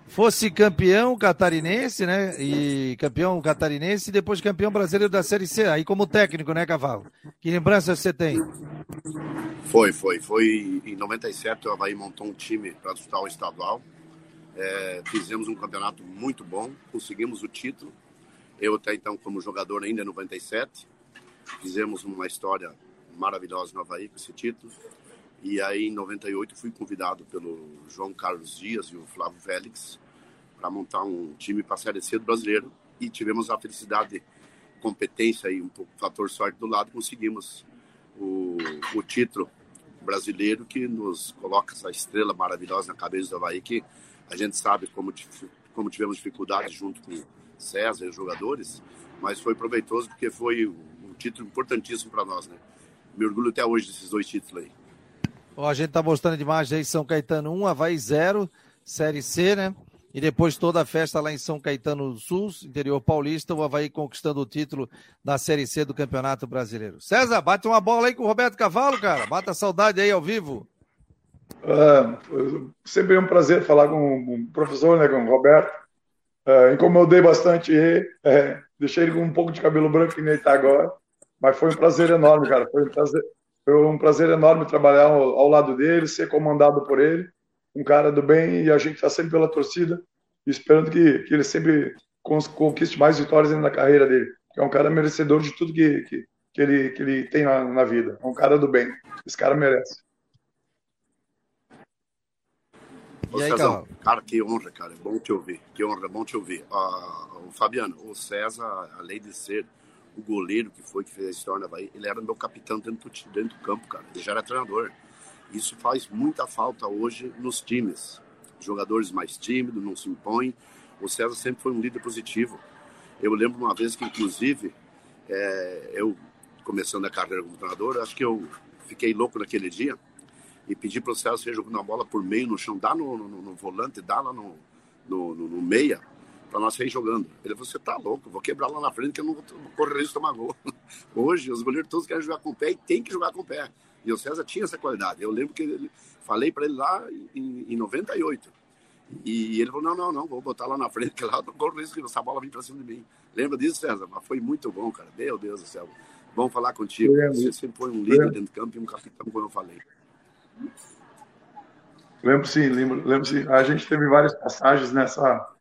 Fosse campeão catarinense, né? E campeão catarinense e depois campeão brasileiro da Série C. Aí como técnico, né, Cavalo? Que lembrança você tem? Foi, foi. Foi em 97 o Havaí montou um time para disputar o estadual. É, fizemos um campeonato muito bom, conseguimos o título eu até então, como jogador ainda em 97, fizemos uma história maravilhosa no Havaí com esse título. E aí, em 98, fui convidado pelo João Carlos Dias e o Flávio Félix para montar um time para a Série C do Brasileiro. E tivemos a felicidade, competência e um pouco fator sorte do lado, conseguimos o, o título brasileiro que nos coloca essa estrela maravilhosa na cabeça do Havaí, que a gente sabe como, como tivemos dificuldades junto com César e os jogadores, mas foi proveitoso porque foi um título importantíssimo para nós, né? Me orgulho até hoje desses dois títulos aí. Ó, a gente tá mostrando de imagem aí São Caetano 1, Havaí 0, Série C, né? E depois toda a festa lá em São Caetano do Sul, interior paulista, o Havaí conquistando o título da Série C do Campeonato Brasileiro. César, bate uma bola aí com o Roberto Cavalo, cara. Bata a saudade aí ao vivo. Ah, sempre é um prazer falar com o professor, né, com o Roberto. Uh, incomodei bastante ele, é, deixei ele com um pouco de cabelo branco que nem ele está agora, mas foi um prazer enorme, cara. Foi um prazer, foi um prazer enorme trabalhar ao, ao lado dele, ser comandado por ele, um cara do bem, e a gente está sempre pela torcida, esperando que, que ele sempre conquiste mais vitórias na carreira dele. É um cara merecedor de tudo que, que, que, ele, que ele tem na, na vida. É um cara do bem. Esse cara merece. Ô, aí, Cezão, cara, que honra, cara. É bom te ouvir. Que honra, é bom te ouvir. Uh, o Fabiano, o César, além de ser o goleiro que foi que fez a história Bahia, ele era meu capitão dentro do, dentro do campo, cara. Ele já era treinador. Isso faz muita falta hoje nos times. Jogadores mais tímidos, não se impõem. O César sempre foi um líder positivo. Eu lembro uma vez que, inclusive, é, eu, começando a carreira como treinador, acho que eu fiquei louco naquele dia e pedir para o Celso ser jogando a bola por meio no chão, dá no, no, no volante, dá lá no, no, no meia, para nós sair jogando. Ele falou: Você tá louco, vou quebrar lá na frente que eu não vou correr risco de tomar gol. Hoje, os goleiros todos querem jogar com o pé e tem que jogar com o pé. E o César tinha essa qualidade. Eu lembro que ele, falei para ele lá em, em 98. E ele falou: Não, não, não, vou botar lá na frente, que lá não corro risco de essa bola vir para cima de mim. Lembra disso, César? Mas foi muito bom, cara. Meu Deus do céu. Bom falar contigo. Você sempre foi um líder dentro do campo e um capitão, como eu falei. Lembro sim, lembro, lembro sim. A gente teve várias passagens nessa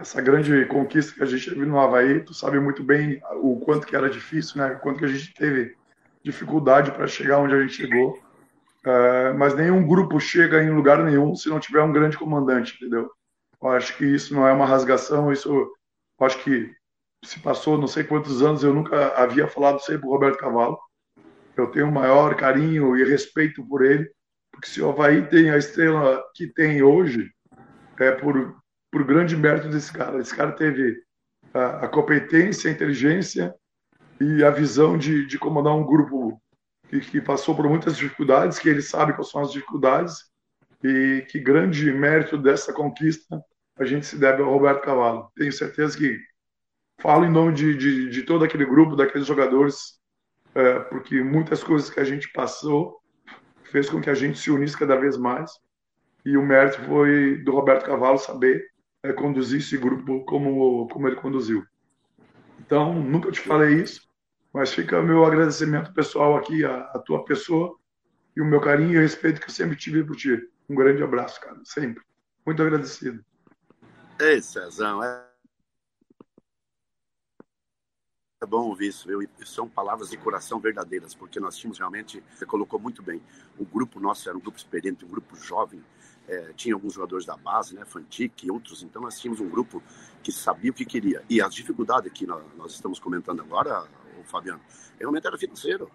essa grande conquista que a gente teve no Havaí. Tu sabe muito bem o quanto que era difícil, né? O quanto que a gente teve dificuldade para chegar onde a gente chegou. Uh, mas nenhum grupo chega em lugar nenhum se não tiver um grande comandante, entendeu? Eu acho que isso não é uma rasgação, isso acho que se passou não sei quantos anos, eu nunca havia falado aí pro Roberto Cavalo. Eu tenho o maior carinho e respeito por ele, porque se o Havaí tem a estrela que tem hoje, é por, por grande mérito desse cara. Esse cara teve a, a competência, a inteligência e a visão de, de comandar um grupo que, que, passou por muitas dificuldades, que ele sabe quais são as dificuldades, e que grande mérito dessa conquista a gente se deve ao Roberto Cavalo. Tenho certeza que falo em nome de, de, de todo aquele grupo, daqueles jogadores, é, porque muitas coisas que a gente passou fez com que a gente se unisse cada vez mais. E o mérito foi do Roberto Cavalo saber é, conduzir esse grupo como, como ele conduziu. Então, nunca te falei isso, mas fica meu agradecimento pessoal aqui à, à tua pessoa e o meu carinho e respeito que eu sempre tive por ti. Um grande abraço, cara, sempre. Muito agradecido. Ei, Cezão, é é bom ouvir isso, viu? E são palavras de coração verdadeiras, porque nós tínhamos realmente, você colocou muito bem, o grupo nosso era um grupo experiente, um grupo jovem, é, tinha alguns jogadores da base, né, Fantic e outros, então nós tínhamos um grupo que sabia o que queria. E as dificuldades que nós, nós estamos comentando agora, o Fabiano, realmente era financeiro.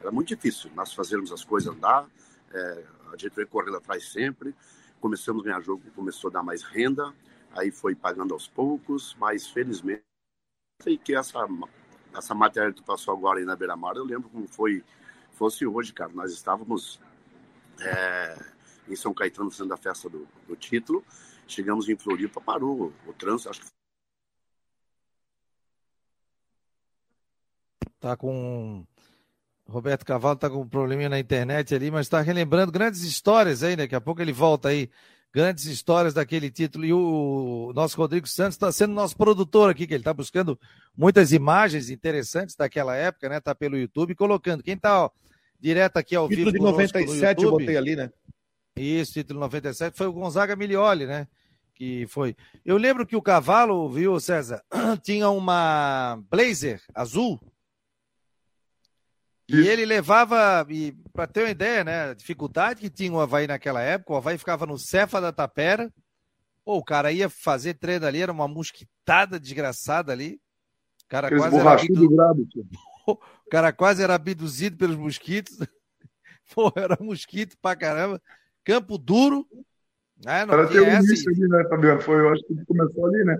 Era muito difícil nós fazermos as coisas andar, é, a gente veio correndo atrás sempre, começamos a ganhar jogo, começou a dar mais renda, aí foi pagando aos poucos, mas felizmente sei que essa essa matéria que passou agora aí na Beira-Mar, eu lembro como foi, fosse hoje, cara. Nós estávamos é, em São Caetano fazendo a festa do, do, título, chegamos em Floripa, parou o, trânsito, acho que Tá com. Roberto Cavalo tá com um probleminha na internet ali, mas está relembrando grandes histórias aí, né? Daqui a pouco ele volta aí grandes histórias daquele título. E o nosso Rodrigo Santos está sendo nosso produtor aqui, que ele está buscando muitas imagens interessantes daquela época, né? Tá pelo YouTube colocando. Quem está direto aqui ao título vivo. Título de 97 eu botei ali, né? Isso, título 97 foi o Gonzaga Milioli, né? Que foi. Eu lembro que o cavalo, viu, César, tinha uma blazer azul e ele levava, para ter uma ideia, né, a dificuldade que tinha o Havaí naquela época, o Havaí ficava no Cefa da Tapera, Pô, o cara ia fazer treino ali, era uma mosquitada desgraçada ali. O cara, quase era, abdu... o cara quase era abduzido pelos mosquitos. Pô, era mosquito pra caramba. Campo duro. Né? Não era início ali, né, Fabiano? Foi, eu acho que começou ali, né?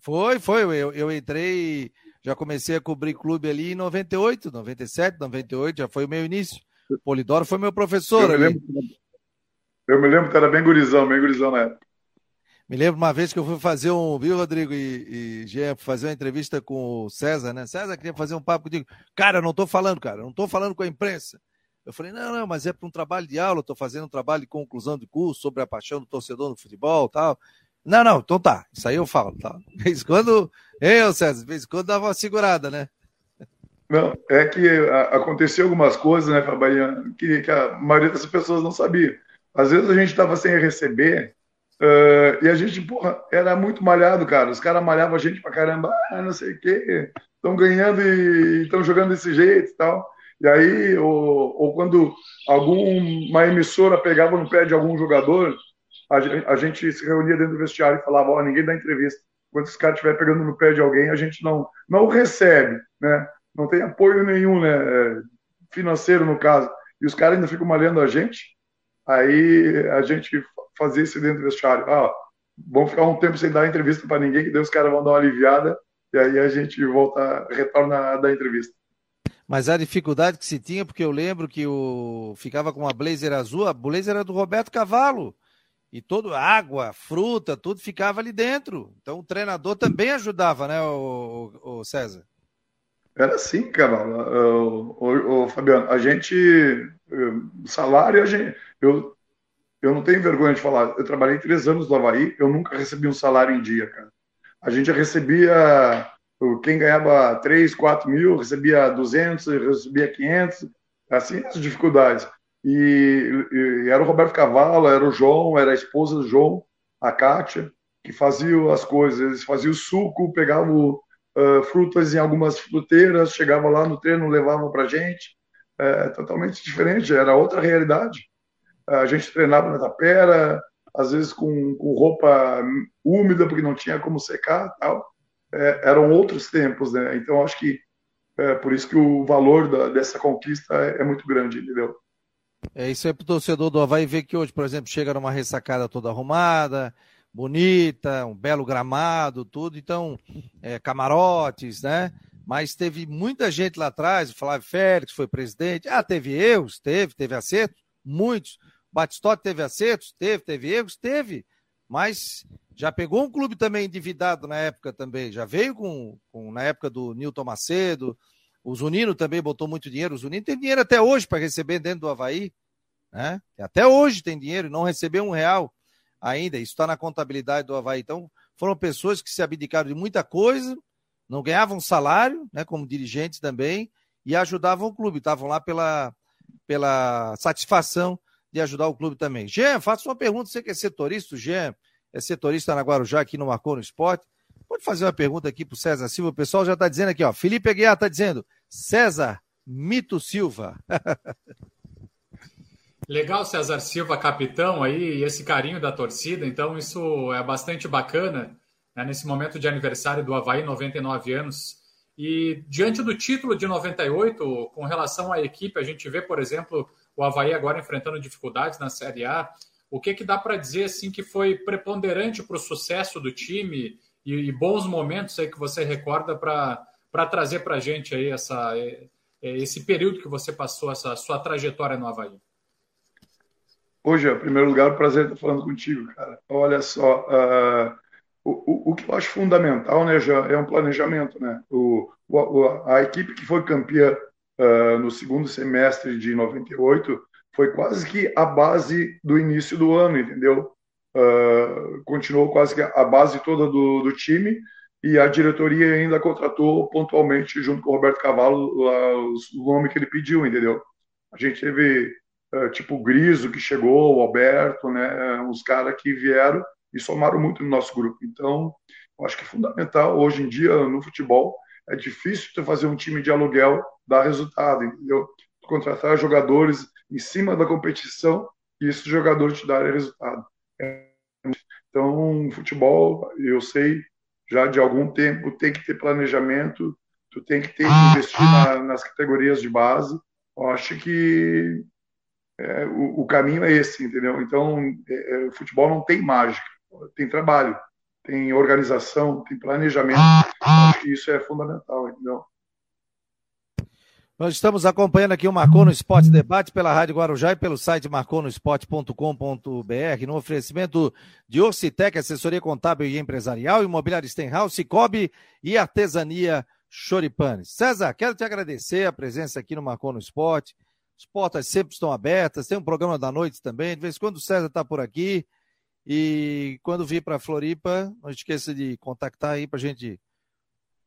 Foi, foi. Eu, eu entrei já comecei a cobrir clube ali em 98, 97, 98, já foi o meu início. Polidoro foi meu professor eu. Me lembro, eu me lembro que era bem gurizão, bem gurizão na época. Me lembro uma vez que eu fui fazer um, viu, Rodrigo e, e Jean, fazer uma entrevista com o César, né? César queria fazer um papo contigo. Cara, eu não tô falando, cara, eu não tô falando com a imprensa. Eu falei, não, não, mas é para um trabalho de aula, tô fazendo um trabalho de conclusão de curso sobre a paixão do torcedor no futebol tal. Não, não, então tá. Isso aí eu falo, tá? De vez em quando, eu, César, de vez em quando dava uma segurada, né? Não, é que aconteceu algumas coisas, né, Fabiano, que, que, a maioria das pessoas não sabia. Às vezes a gente estava sem receber uh, e a gente, porra, era muito malhado, cara. Os caras malhavam a gente pra caramba, ah, não sei o quê, estão ganhando e estão jogando desse jeito e tal. E aí, ou, ou quando alguma emissora pegava no pé de algum jogador, a, a gente se reunia dentro do vestiário e falava, ó, oh, ninguém dá entrevista. Quando esse cara estiver pegando no pé de alguém, a gente não, não recebe, né? Não tem apoio nenhum, né? Financeiro, no caso. E os caras ainda ficam malhando a gente. Aí a gente fazia isso dentro do vestiário. Ah, vamos ficar um tempo sem dar entrevista para ninguém, que Deus os caras vão dar uma aliviada. E aí a gente volta, retorna da entrevista. Mas a dificuldade que se tinha, porque eu lembro que o ficava com uma blazer azul, a blazer era do Roberto Cavalo e toda água, fruta, tudo ficava ali dentro. Então o treinador também ajudava, né, o, o, o César? Era assim, cara. O, o, o, Fabiano, a gente, salário, a gente, eu, eu não tenho vergonha de falar. Eu trabalhei três anos no Havaí, eu nunca recebi um salário em dia, cara. A gente recebia, quem ganhava 3, 4 mil, recebia 200, recebia 500, assim as dificuldades. E, e, era o Roberto Cavalo, era o João, era a esposa do João, a Kátia, que faziam as coisas. Eles faziam suco, pegavam uh, frutas em algumas fruteiras, chegavam lá no treino, levavam para gente. É, totalmente diferente, era outra realidade. A gente treinava na tapera, às vezes com, com roupa úmida, porque não tinha como secar tal. É, eram outros tempos, né? Então, acho que é por isso que o valor da, dessa conquista é, é muito grande, entendeu? É, isso é pro torcedor do Havaí ver que hoje, por exemplo, chega numa ressacada toda arrumada, bonita, um belo gramado, tudo. Então, é, camarotes, né? Mas teve muita gente lá atrás, o Flávio Félix foi presidente. Ah, teve erros? Teve, teve acertos? Muitos. Batistote teve acertos? Teve, teve erros? Teve. Mas Já pegou um clube também endividado na época também. Já veio com, com na época do Nilton Macedo. O Zunino também botou muito dinheiro. O Zunino tem dinheiro até hoje para receber dentro do Havaí. Né? Até hoje tem dinheiro e não recebeu um real ainda. Isso está na contabilidade do Havaí. Então, foram pessoas que se abdicaram de muita coisa, não ganhavam salário, né, como dirigentes também, e ajudavam o clube. Estavam lá pela, pela satisfação de ajudar o clube também. Jean, faça uma pergunta. Você que é setorista, Jean é setorista na Guarujá, aqui no Marcou no Esporte. Pode fazer uma pergunta aqui para o César Silva. O pessoal já está dizendo aqui, ó. Felipe Aguiar está dizendo, César Mito Silva. Legal, César Silva, capitão aí, e esse carinho da torcida. Então, isso é bastante bacana né, nesse momento de aniversário do Havaí, 99 anos. E diante do título de 98, com relação à equipe, a gente vê, por exemplo, o Havaí agora enfrentando dificuldades na Série A. O que, que dá para dizer assim que foi preponderante para o sucesso do time e, e, bons momentos aí que você recorda para trazer para a gente aí essa, é, é, esse período que você passou, essa sua trajetória no Havaí? Hoje, em primeiro lugar, prazer estar falando contigo, cara. Olha só, uh, o, o, que eu acho fundamental, né, já é um planejamento, né? O, o a equipe que foi campeã uh, no segundo semestre de 98 foi quase que a base do início do ano, entendeu? Uh, continuou quase que a base toda do, do, time e a diretoria ainda contratou pontualmente, junto com o Roberto Cavallo, uh, o nome que ele pediu, entendeu? A gente teve uh, tipo o Griso que chegou, o Alberto, né? Os caras que vieram e somaram muito no nosso grupo. Então, eu acho que é fundamental hoje em dia no futebol é difícil você fazer um time de aluguel dar resultado, entendeu? Contratar jogadores em cima da competição e esses jogadores te darem resultado. Então, futebol, eu sei já de algum tempo, tem que ter planejamento, tu tem que ter que investir na, nas categorias de base. Eu acho que é, o, o, caminho é esse, entendeu? Então, é, é, o futebol não tem mágica, tem trabalho, tem organização, tem planejamento. Acho que isso é fundamental, entendeu? Nós estamos acompanhando aqui o Marcou no Esporte Debate pela Rádio Guarujá e pelo site marconosport.com.br no oferecimento de Orcitec, assessoria contábil e empresarial, imobiliário Stenhouse, Cicobi e artesania Choripanes. César, quero te agradecer a presença aqui no Marcou no Esporte. As portas sempre estão abertas, tem um programa da noite também. De vez em quando o César está por aqui. E quando vir para Floripa, não esqueça de contactar aí para gente.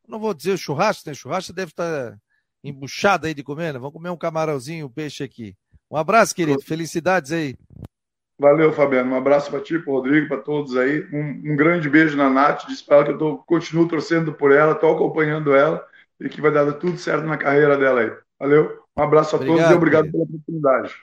Não vou dizer o churrasco, tem churrasco, deve estar tá embuchada aí de comer, né? Vamos comer um camarãozinho, um peixe aqui. Um abraço, querido. Felicidades aí. Valeu, Fabiano. Um abraço para ti, para Rodrigo, para todos aí. Um, um, grande beijo na Nath. Espero que eu tô, continuo torcendo por ela, estou acompanhando ela e que vai dar tudo certo na carreira dela aí. Valeu. Um abraço a obrigado, todos e obrigado querido. pela oportunidade.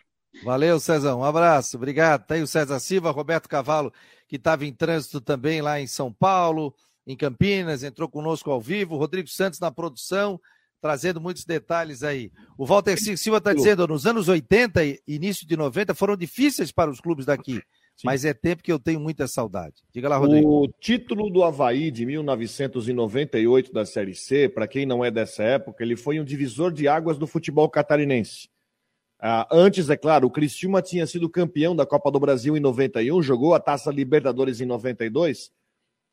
Valeu, César. Um abraço. Obrigado. Tem tá o César Silva, Roberto Cavalo, que estava em trânsito também lá em São Paulo, em Campinas, entrou conosco ao vivo. Rodrigo Santos na produção trazendo muitos detalhes aí. O Walter Silva está dizendo, nos anos 80 e início de 90 foram difíceis para os clubes daqui. Sim. Mas é tempo que eu tenho muita saudade. Diga lá, Rodrigo. O título do Havaí de 1998 da Série C, para quem não é dessa época, ele foi um divisor de águas do futebol catarinense. Ah, antes, é claro, o Cristiúma tinha sido campeão da Copa do Brasil em 91, jogou a Taça Libertadores em 92,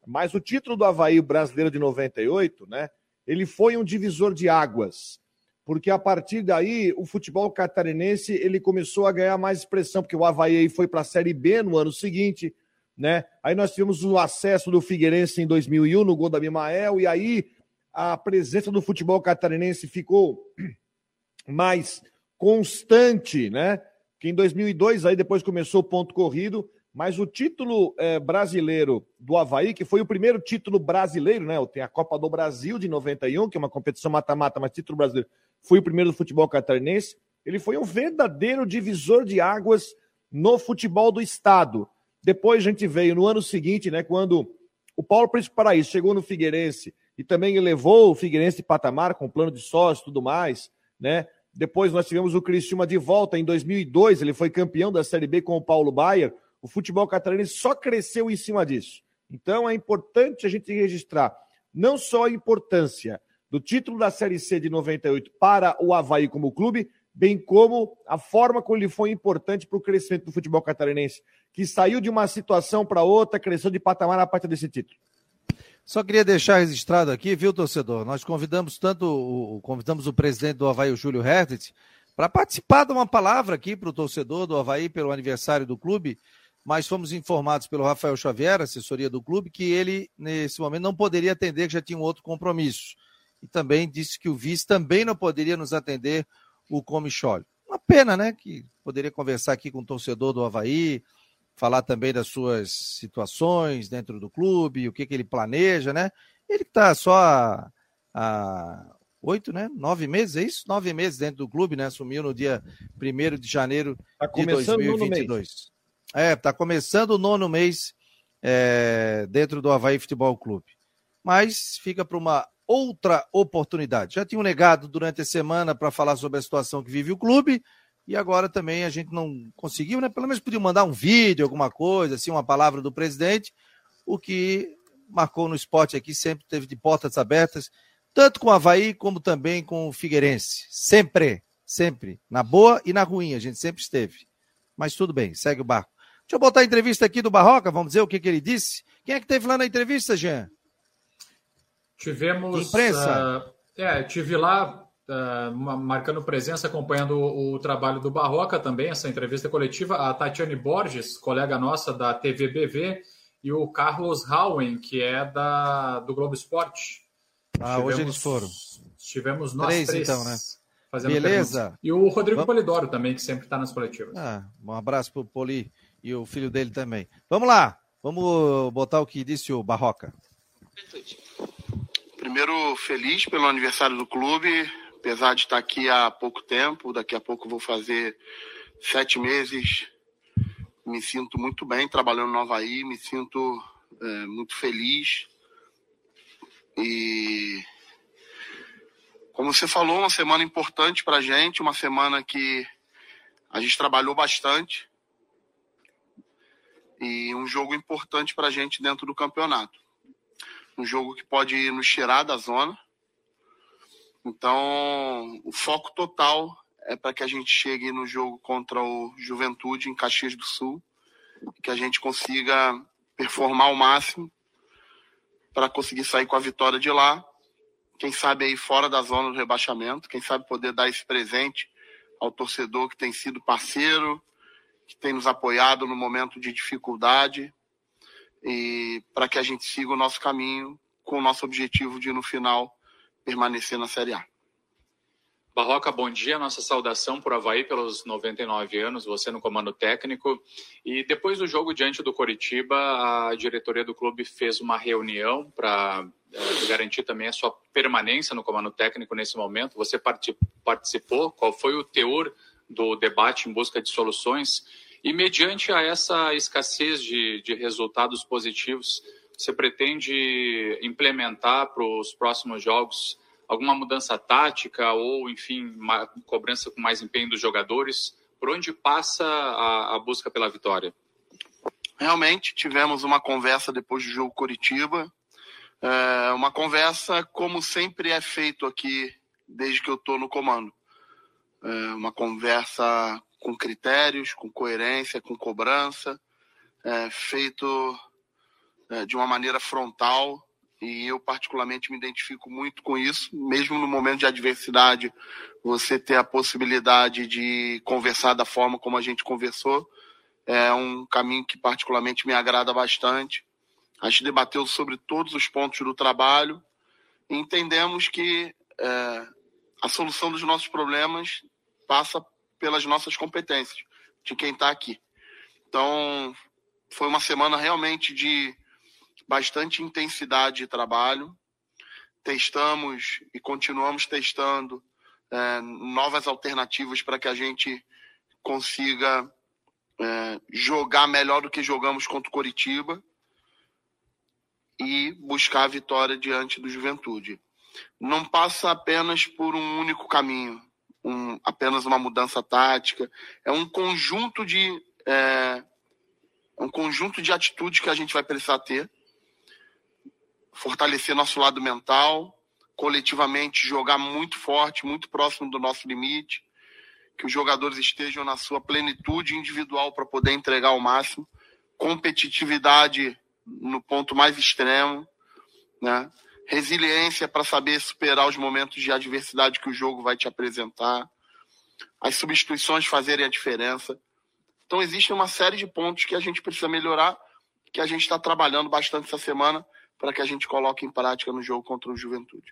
mas o título do Havaí brasileiro de 98, né? Ele foi um divisor de águas, porque a partir daí o futebol catarinense ele começou a ganhar mais expressão, porque o Havaí foi para a Série B no ano seguinte, né? Aí nós tivemos o acesso do Figueirense em 2001 no gol da Mimael, e aí a presença do futebol catarinense ficou mais constante, né? Que em 2002 aí depois começou o ponto corrido, mas o título é, brasileiro do Havaí, que foi o primeiro título brasileiro, né? Tem a Copa do Brasil de 91, que é uma competição mata-mata, mas título brasileiro foi o primeiro do futebol catarinense. Ele foi um verdadeiro divisor de águas no futebol do estado. Depois a gente veio no ano seguinte, né? Quando o Paulo Príncipe Paraíso chegou no Figueirense e também elevou o Figueirense de patamar com plano de sócio e tudo mais, né? Depois nós tivemos o Cristiúma de volta em 2002, ele foi campeão da Série B com o Paulo Baier. O futebol catarinense só cresceu em cima disso. Então é importante a gente registrar não só a importância do título da Série C de 98 para o Havaí como clube, bem como a forma como ele foi importante para o crescimento do futebol catarinense, que saiu de uma situação para outra, cresceu de patamar a partir desse título. Só queria deixar registrado aqui, viu, torcedor? Nós convidamos tanto o, convidamos o presidente do Havaí, o Júlio Hertz, para participar de uma palavra aqui para o torcedor do Havaí pelo aniversário do clube, mas fomos informados pelo Rafael Xavier, assessoria do clube, que ele, nesse momento, não poderia atender, que já tinha um outro compromisso. E também disse que o vice também não poderia nos atender, o Comicholi. Uma pena, né? Que poderia conversar aqui com o torcedor do Havaí, falar também das suas situações dentro do clube, o que, que ele planeja, né? Ele está só há, oito, né? Nove meses, é isso? Nove meses dentro do clube, né? Assumiu no dia 1 de janeiro tá de 2022. É, está começando o nono mês é, dentro do Havaí Futebol Clube. Mas fica para uma outra oportunidade. Já tinha um negado durante a semana para falar sobre a situação que vive o clube e agora também a gente não conseguiu, né? Pelo menos podia mandar um vídeo, alguma coisa, assim, uma palavra do presidente, o que marcou no esporte aqui, sempre teve de portas abertas, tanto com o Havaí como também com o Figueirense. Sempre, sempre. Na boa e na ruim, a gente sempre esteve. Mas tudo bem, segue o barco. Deixa eu botar a entrevista aqui do Barroca, vamos ver o que, que ele disse. Quem é que teve lá na entrevista, Jean? Tivemos. Imprensa. Uh, é, tive lá uh, marcando presença, acompanhando o, o, trabalho do Barroca também, essa entrevista coletiva, a Tatiane Borges, colega nossa da TVBV, e o Carlos Howen, que é da, do Globo Esporte. Ah, estivemos, hoje eles foram. Estivemos nós três, três então, né? Beleza. Perguntas. E o Rodrigo Vamos... Polidoro também, que sempre está nas coletivas. Ah, um abraço para o Poli e o filho dele também. Vamos lá, vamos botar o que disse o Barroca. Primeiro, feliz pelo aniversário do clube, apesar de estar aqui há pouco tempo, daqui a pouco vou fazer sete meses. Me sinto muito bem trabalhando no Havaí, me sinto é, muito feliz. E, como você falou, uma semana importante para a gente, uma semana que a gente trabalhou bastante e um jogo importante para a gente dentro do campeonato. Um jogo que pode nos tirar da zona então, o foco total é para que a gente chegue no jogo contra o Juventude em Caxias do Sul, que a gente consiga performar ao máximo para conseguir sair com a vitória de lá. Quem sabe aí fora da zona do rebaixamento, quem sabe poder dar esse presente ao torcedor que tem sido parceiro, que tem nos apoiado no momento de dificuldade e para que a gente siga o nosso caminho com o nosso objetivo de no final permanecer na Série A. Barroca, bom dia. Nossa saudação por Havaí pelos 99 anos, você no comando técnico. E depois do jogo diante do Coritiba, a diretoria do clube fez uma reunião para é, garantir também a sua permanência no comando técnico nesse momento. Você participou? Qual foi o teor do debate em busca de soluções? E mediante a essa escassez de, de resultados positivos, você pretende implementar para os próximos jogos alguma mudança tática ou, enfim, uma cobrança com mais empenho dos jogadores? Por onde passa a, a busca pela vitória? Realmente tivemos uma conversa depois do jogo Curitiba, é uma conversa como sempre é feito aqui desde que eu estou no comando. É uma conversa com critérios, com coerência, com cobrança, é feito é, de uma maneira frontal e eu particularmente me identifico muito com isso, mesmo no momento de adversidade, você ter a possibilidade de conversar da forma como a gente conversou, é um caminho que particularmente me agrada bastante. A gente debateu sobre todos os pontos do trabalho entendemos que é, a solução dos nossos problemas passa pelas nossas competências, de quem está aqui. Então, foi uma semana realmente de bastante intensidade de trabalho. Testamos e continuamos testando é, novas alternativas para que a gente consiga é, jogar melhor do que jogamos contra o Coritiba e buscar a vitória diante do Juventude. Não passa apenas por um único caminho, um, apenas uma mudança tática, é um conjunto de é, um conjunto de atitudes que a gente vai precisar ter. Fortalecer nosso lado mental, coletivamente jogar muito forte, muito próximo do nosso limite, que os jogadores estejam na sua plenitude individual para poder entregar o máximo, competitividade no ponto mais extremo, né? Resiliência para saber superar os momentos de adversidade que o jogo vai te apresentar, as substituições fazerem a diferença. Então, existe uma série de pontos que a gente precisa melhorar, que a gente está trabalhando bastante essa semana para que a gente coloque em prática no jogo contra o Juventude.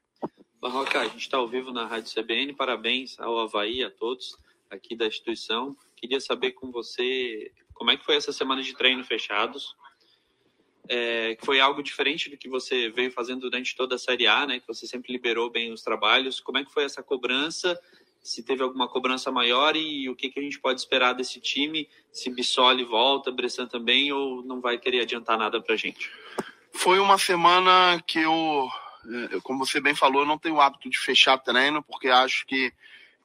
Barroca, a gente está ao vivo na Rádio CBN. Parabéns ao Havaí, a todos aqui da instituição. Queria saber com você como é que foi essa semana de treino fechados. É, foi algo diferente do que você veio fazendo durante toda a Série A, né? Que você sempre liberou bem os trabalhos. Como é que foi essa cobrança? Se teve alguma cobrança maior e o que, que a gente pode esperar desse time? Se Bissoli volta, Bressan também, ou não vai querer adiantar nada para gente? Foi uma semana que eu, é, como você bem falou, eu não tenho o hábito de fechar treino, porque acho que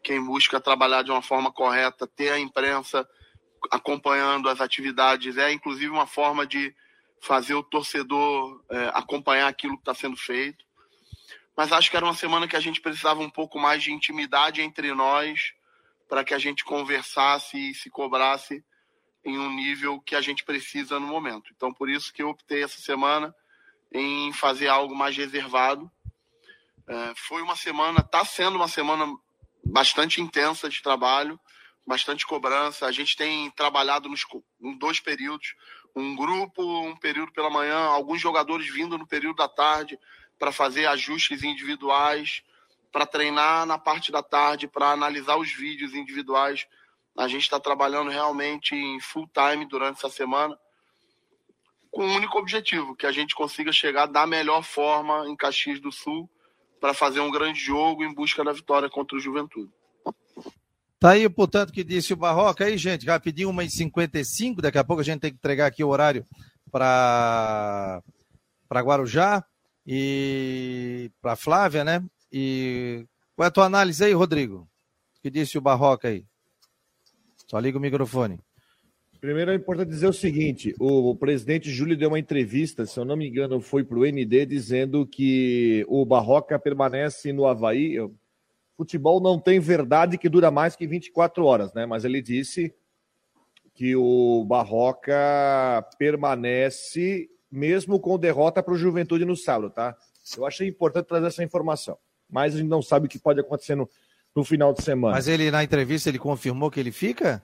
quem busca trabalhar de uma forma correta, ter a imprensa acompanhando as atividades, é inclusive uma forma de fazer o torcedor é, acompanhar aquilo que está sendo feito. Mas acho que era uma semana que a gente precisava um pouco mais de intimidade entre nós para que a gente conversasse e se cobrasse em um nível que a gente precisa no momento. Então, por isso que eu optei essa semana em fazer algo mais reservado. É, foi uma semana, está sendo uma semana bastante intensa de trabalho, bastante cobrança. A gente tem trabalhado nos, em dois períodos, um grupo, um período pela manhã, alguns jogadores vindo no período da tarde para fazer ajustes individuais, para treinar na parte da tarde, para analisar os vídeos individuais. A gente está trabalhando realmente em full time durante essa semana, com um único objetivo, que a gente consiga chegar da melhor forma em Caxias do Sul para fazer um grande jogo em busca da vitória contra o Juventude. Tá aí, portanto, que disse o Barroca aí, gente. Rapidinho, 1h55. Daqui a pouco a gente tem que entregar aqui o horário para Guarujá e para Flávia, né? E qual é a tua análise aí, Rodrigo? Que disse o Barroca aí? Só liga o microfone. Primeiro é importante dizer o seguinte: o, presidente Júlio deu uma entrevista, se eu não me engano, foi para o ND, dizendo que o Barroca permanece no Havaí. Futebol não tem verdade que dura mais que 24 horas, né? Mas ele disse que o Barroca permanece mesmo com derrota para o Juventude no sábado, tá? Eu achei importante trazer essa informação. Mas a gente não sabe o que pode acontecer no, no final de semana. Mas ele, na entrevista, ele confirmou que ele fica?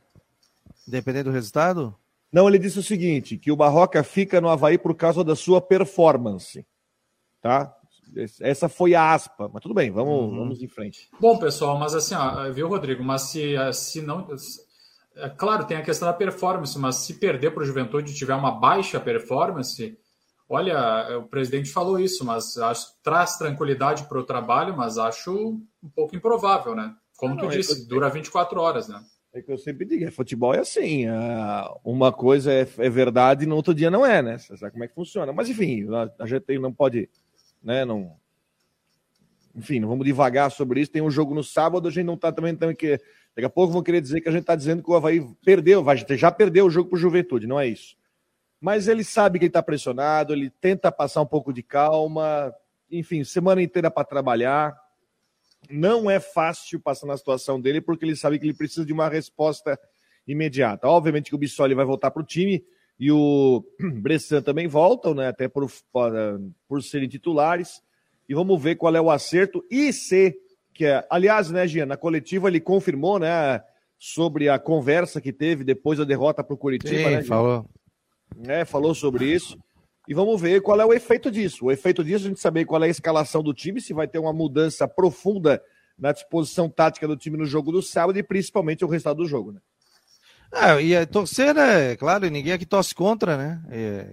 Independente do resultado? Não, ele disse o seguinte: que o Barroca fica no Havaí por causa da sua performance. Tá? Essa foi a aspa, mas tudo bem, vamos, uhum. vamos em frente. Bom, pessoal, mas assim, ó, viu, Rodrigo? Mas se, se não. É, claro, tem a questão da performance, mas se perder para o Juventude e tiver uma baixa performance, olha, o presidente falou isso, mas acho, traz tranquilidade para o trabalho, mas acho um pouco improvável, né? Como não, tu é disse, dura 24 horas, né? É que eu sempre digo, é, futebol é assim, uma coisa é, é, verdade e no outro dia não é, né? Você sabe como é que funciona. Mas enfim, a gente não pode, né, não... Enfim, não vamos devagar sobre isso. Tem um jogo no sábado, a gente não tá também, também que... Daqui a pouco vão querer dizer que a gente está dizendo que o Havaí perdeu, vai, já perdeu o jogo para Juventude, não é isso. Mas ele sabe que ele está pressionado, ele tenta passar um pouco de calma, enfim, semana inteira para trabalhar, não é fácil passar na situação dele, porque ele sabe que ele precisa de uma resposta imediata. Obviamente que o Bissoli vai voltar para o time e o Bressan também voltam, né? Até por, por serem titulares. E vamos ver qual é o acerto e se que é, aliás, né, Gia, na coletiva ele confirmou, né, sobre a conversa que teve depois da derrota para o Curitiba, Sim, né? Falou. É, falou sobre isso. E vamos ver qual é o efeito disso. O efeito disso, a gente saber qual é a escalação do time, se vai ter uma mudança profunda na disposição tática do time no jogo do sábado e principalmente o resultado do jogo, né? Ah, e a torcer, né? Claro, ninguém aqui torce contra, né?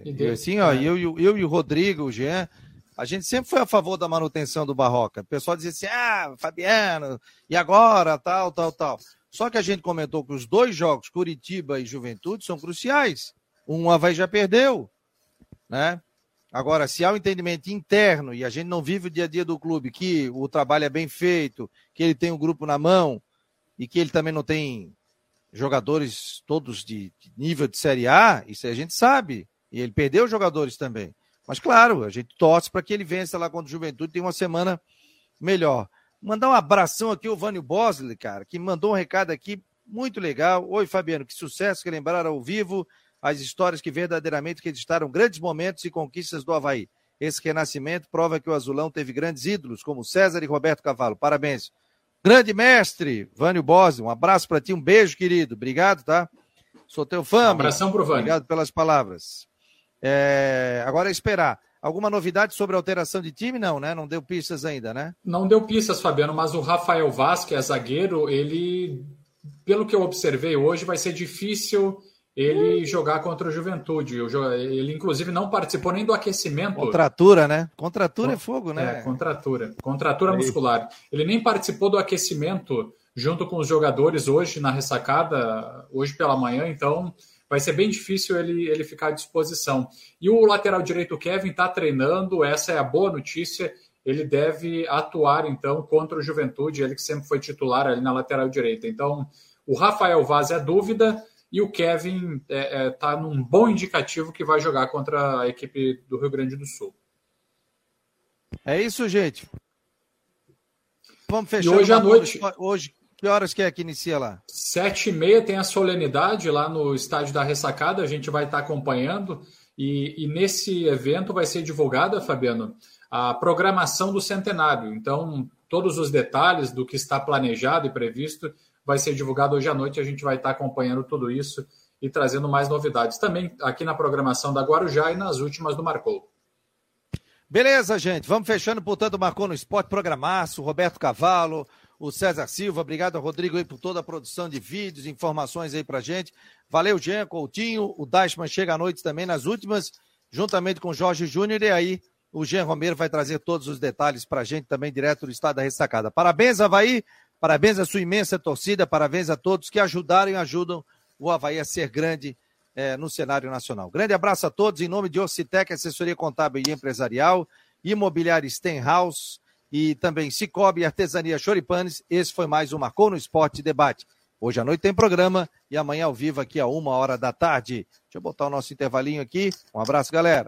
E, e assim, ó, é. eu, eu, eu e o Rodrigo, o Jean, a gente sempre foi a favor da manutenção do Barroca. O pessoal dizia assim, ah, Fabiano, e agora, tal, tal, tal. Só que a gente comentou que os dois jogos, Curitiba e Juventude, são cruciais. Um Havaí já perdeu, né? Agora, se há um entendimento interno e a gente não vive o dia a dia do clube, que o trabalho é bem feito, que ele tem um grupo na mão e que ele também não tem jogadores todos de, nível de Série A, isso a gente sabe. E ele perdeu jogadores também. Mas claro, a gente torce para que ele vença lá contra o Juventude, tem uma semana melhor. Mandar um abração aqui ao Vânio Bosley, cara, que mandou um recado aqui muito legal. Oi, Fabiano, que sucesso que lembraram ao vivo as histórias que verdadeiramente registraram grandes momentos e conquistas do Havaí. Esse renascimento prova que o Azulão teve grandes ídolos, como César e Roberto Cavalo. Parabéns. Grande mestre, Vânio Bose, um abraço para ti, um beijo, querido. Obrigado, tá? Sou teu fã. Um abração pro Vânio. Obrigado pelas palavras. É... Agora é esperar. Alguma novidade sobre a alteração de time? Não, né? Não deu pistas ainda, né? Não deu pistas, Fabiano, mas o Rafael Vasquez, zagueiro, ele, pelo que eu observei hoje, vai ser difícil ele jogar contra o Juventude. Ele, inclusive, não participou nem do aquecimento. Contratura, né? Contratura é fogo, né? É, contratura. Contratura é muscular. Ele nem participou do aquecimento junto com os jogadores hoje na ressacada, hoje pela manhã, então vai ser bem difícil ele, ele ficar à disposição. E o lateral direito Kevin está treinando, essa é a boa notícia. Ele deve atuar então contra o Juventude, ele que sempre foi titular ali na lateral direita. Então, o Rafael Vaz é dúvida e o Kevin está é, é, tá num bom indicativo que vai jogar contra a equipe do Rio Grande do Sul. É isso, gente. Vamos fechar. E hoje à noite. Hoje, que horas que é que inicia lá? Sete e meia tem a solenidade lá no estádio da Ressacada. A gente vai estar acompanhando. E, e nesse evento vai ser divulgada, Fabiano, a programação do centenário. Então, todos os detalhes do que está planejado e previsto vai ser divulgado hoje à noite. A gente vai estar acompanhando tudo isso e trazendo mais novidades também aqui na programação da Guarujá e nas últimas do Marcou. Beleza, gente. Vamos fechando, portanto, Marcou no Esporte, programaço, Roberto Cavalo, o César Silva. Obrigado Rodrigo aí por toda a produção de vídeos, informações aí pra gente. Valeu, Jean Coutinho. O Dashman chega à noite também nas últimas, juntamente com Jorge Júnior. E aí, o Jean Romero vai trazer todos os detalhes pra gente também, direto do estado da ressacada. Parabéns, Havaí. Parabéns à sua imensa torcida, parabéns a todos que ajudaram e ajudam o Havaí a ser grande é, no cenário nacional. Grande abraço a todos, em nome de Ocitec, assessoria contábil e empresarial, Imobiliário Stenhouse e também Cicobi Artesania Choripanes. Esse foi mais um Marcou no Esporte Debate. Hoje à noite tem programa e amanhã ao vivo aqui a uma hora da tarde. Deixa eu botar o nosso intervalinho aqui. Um abraço, galera.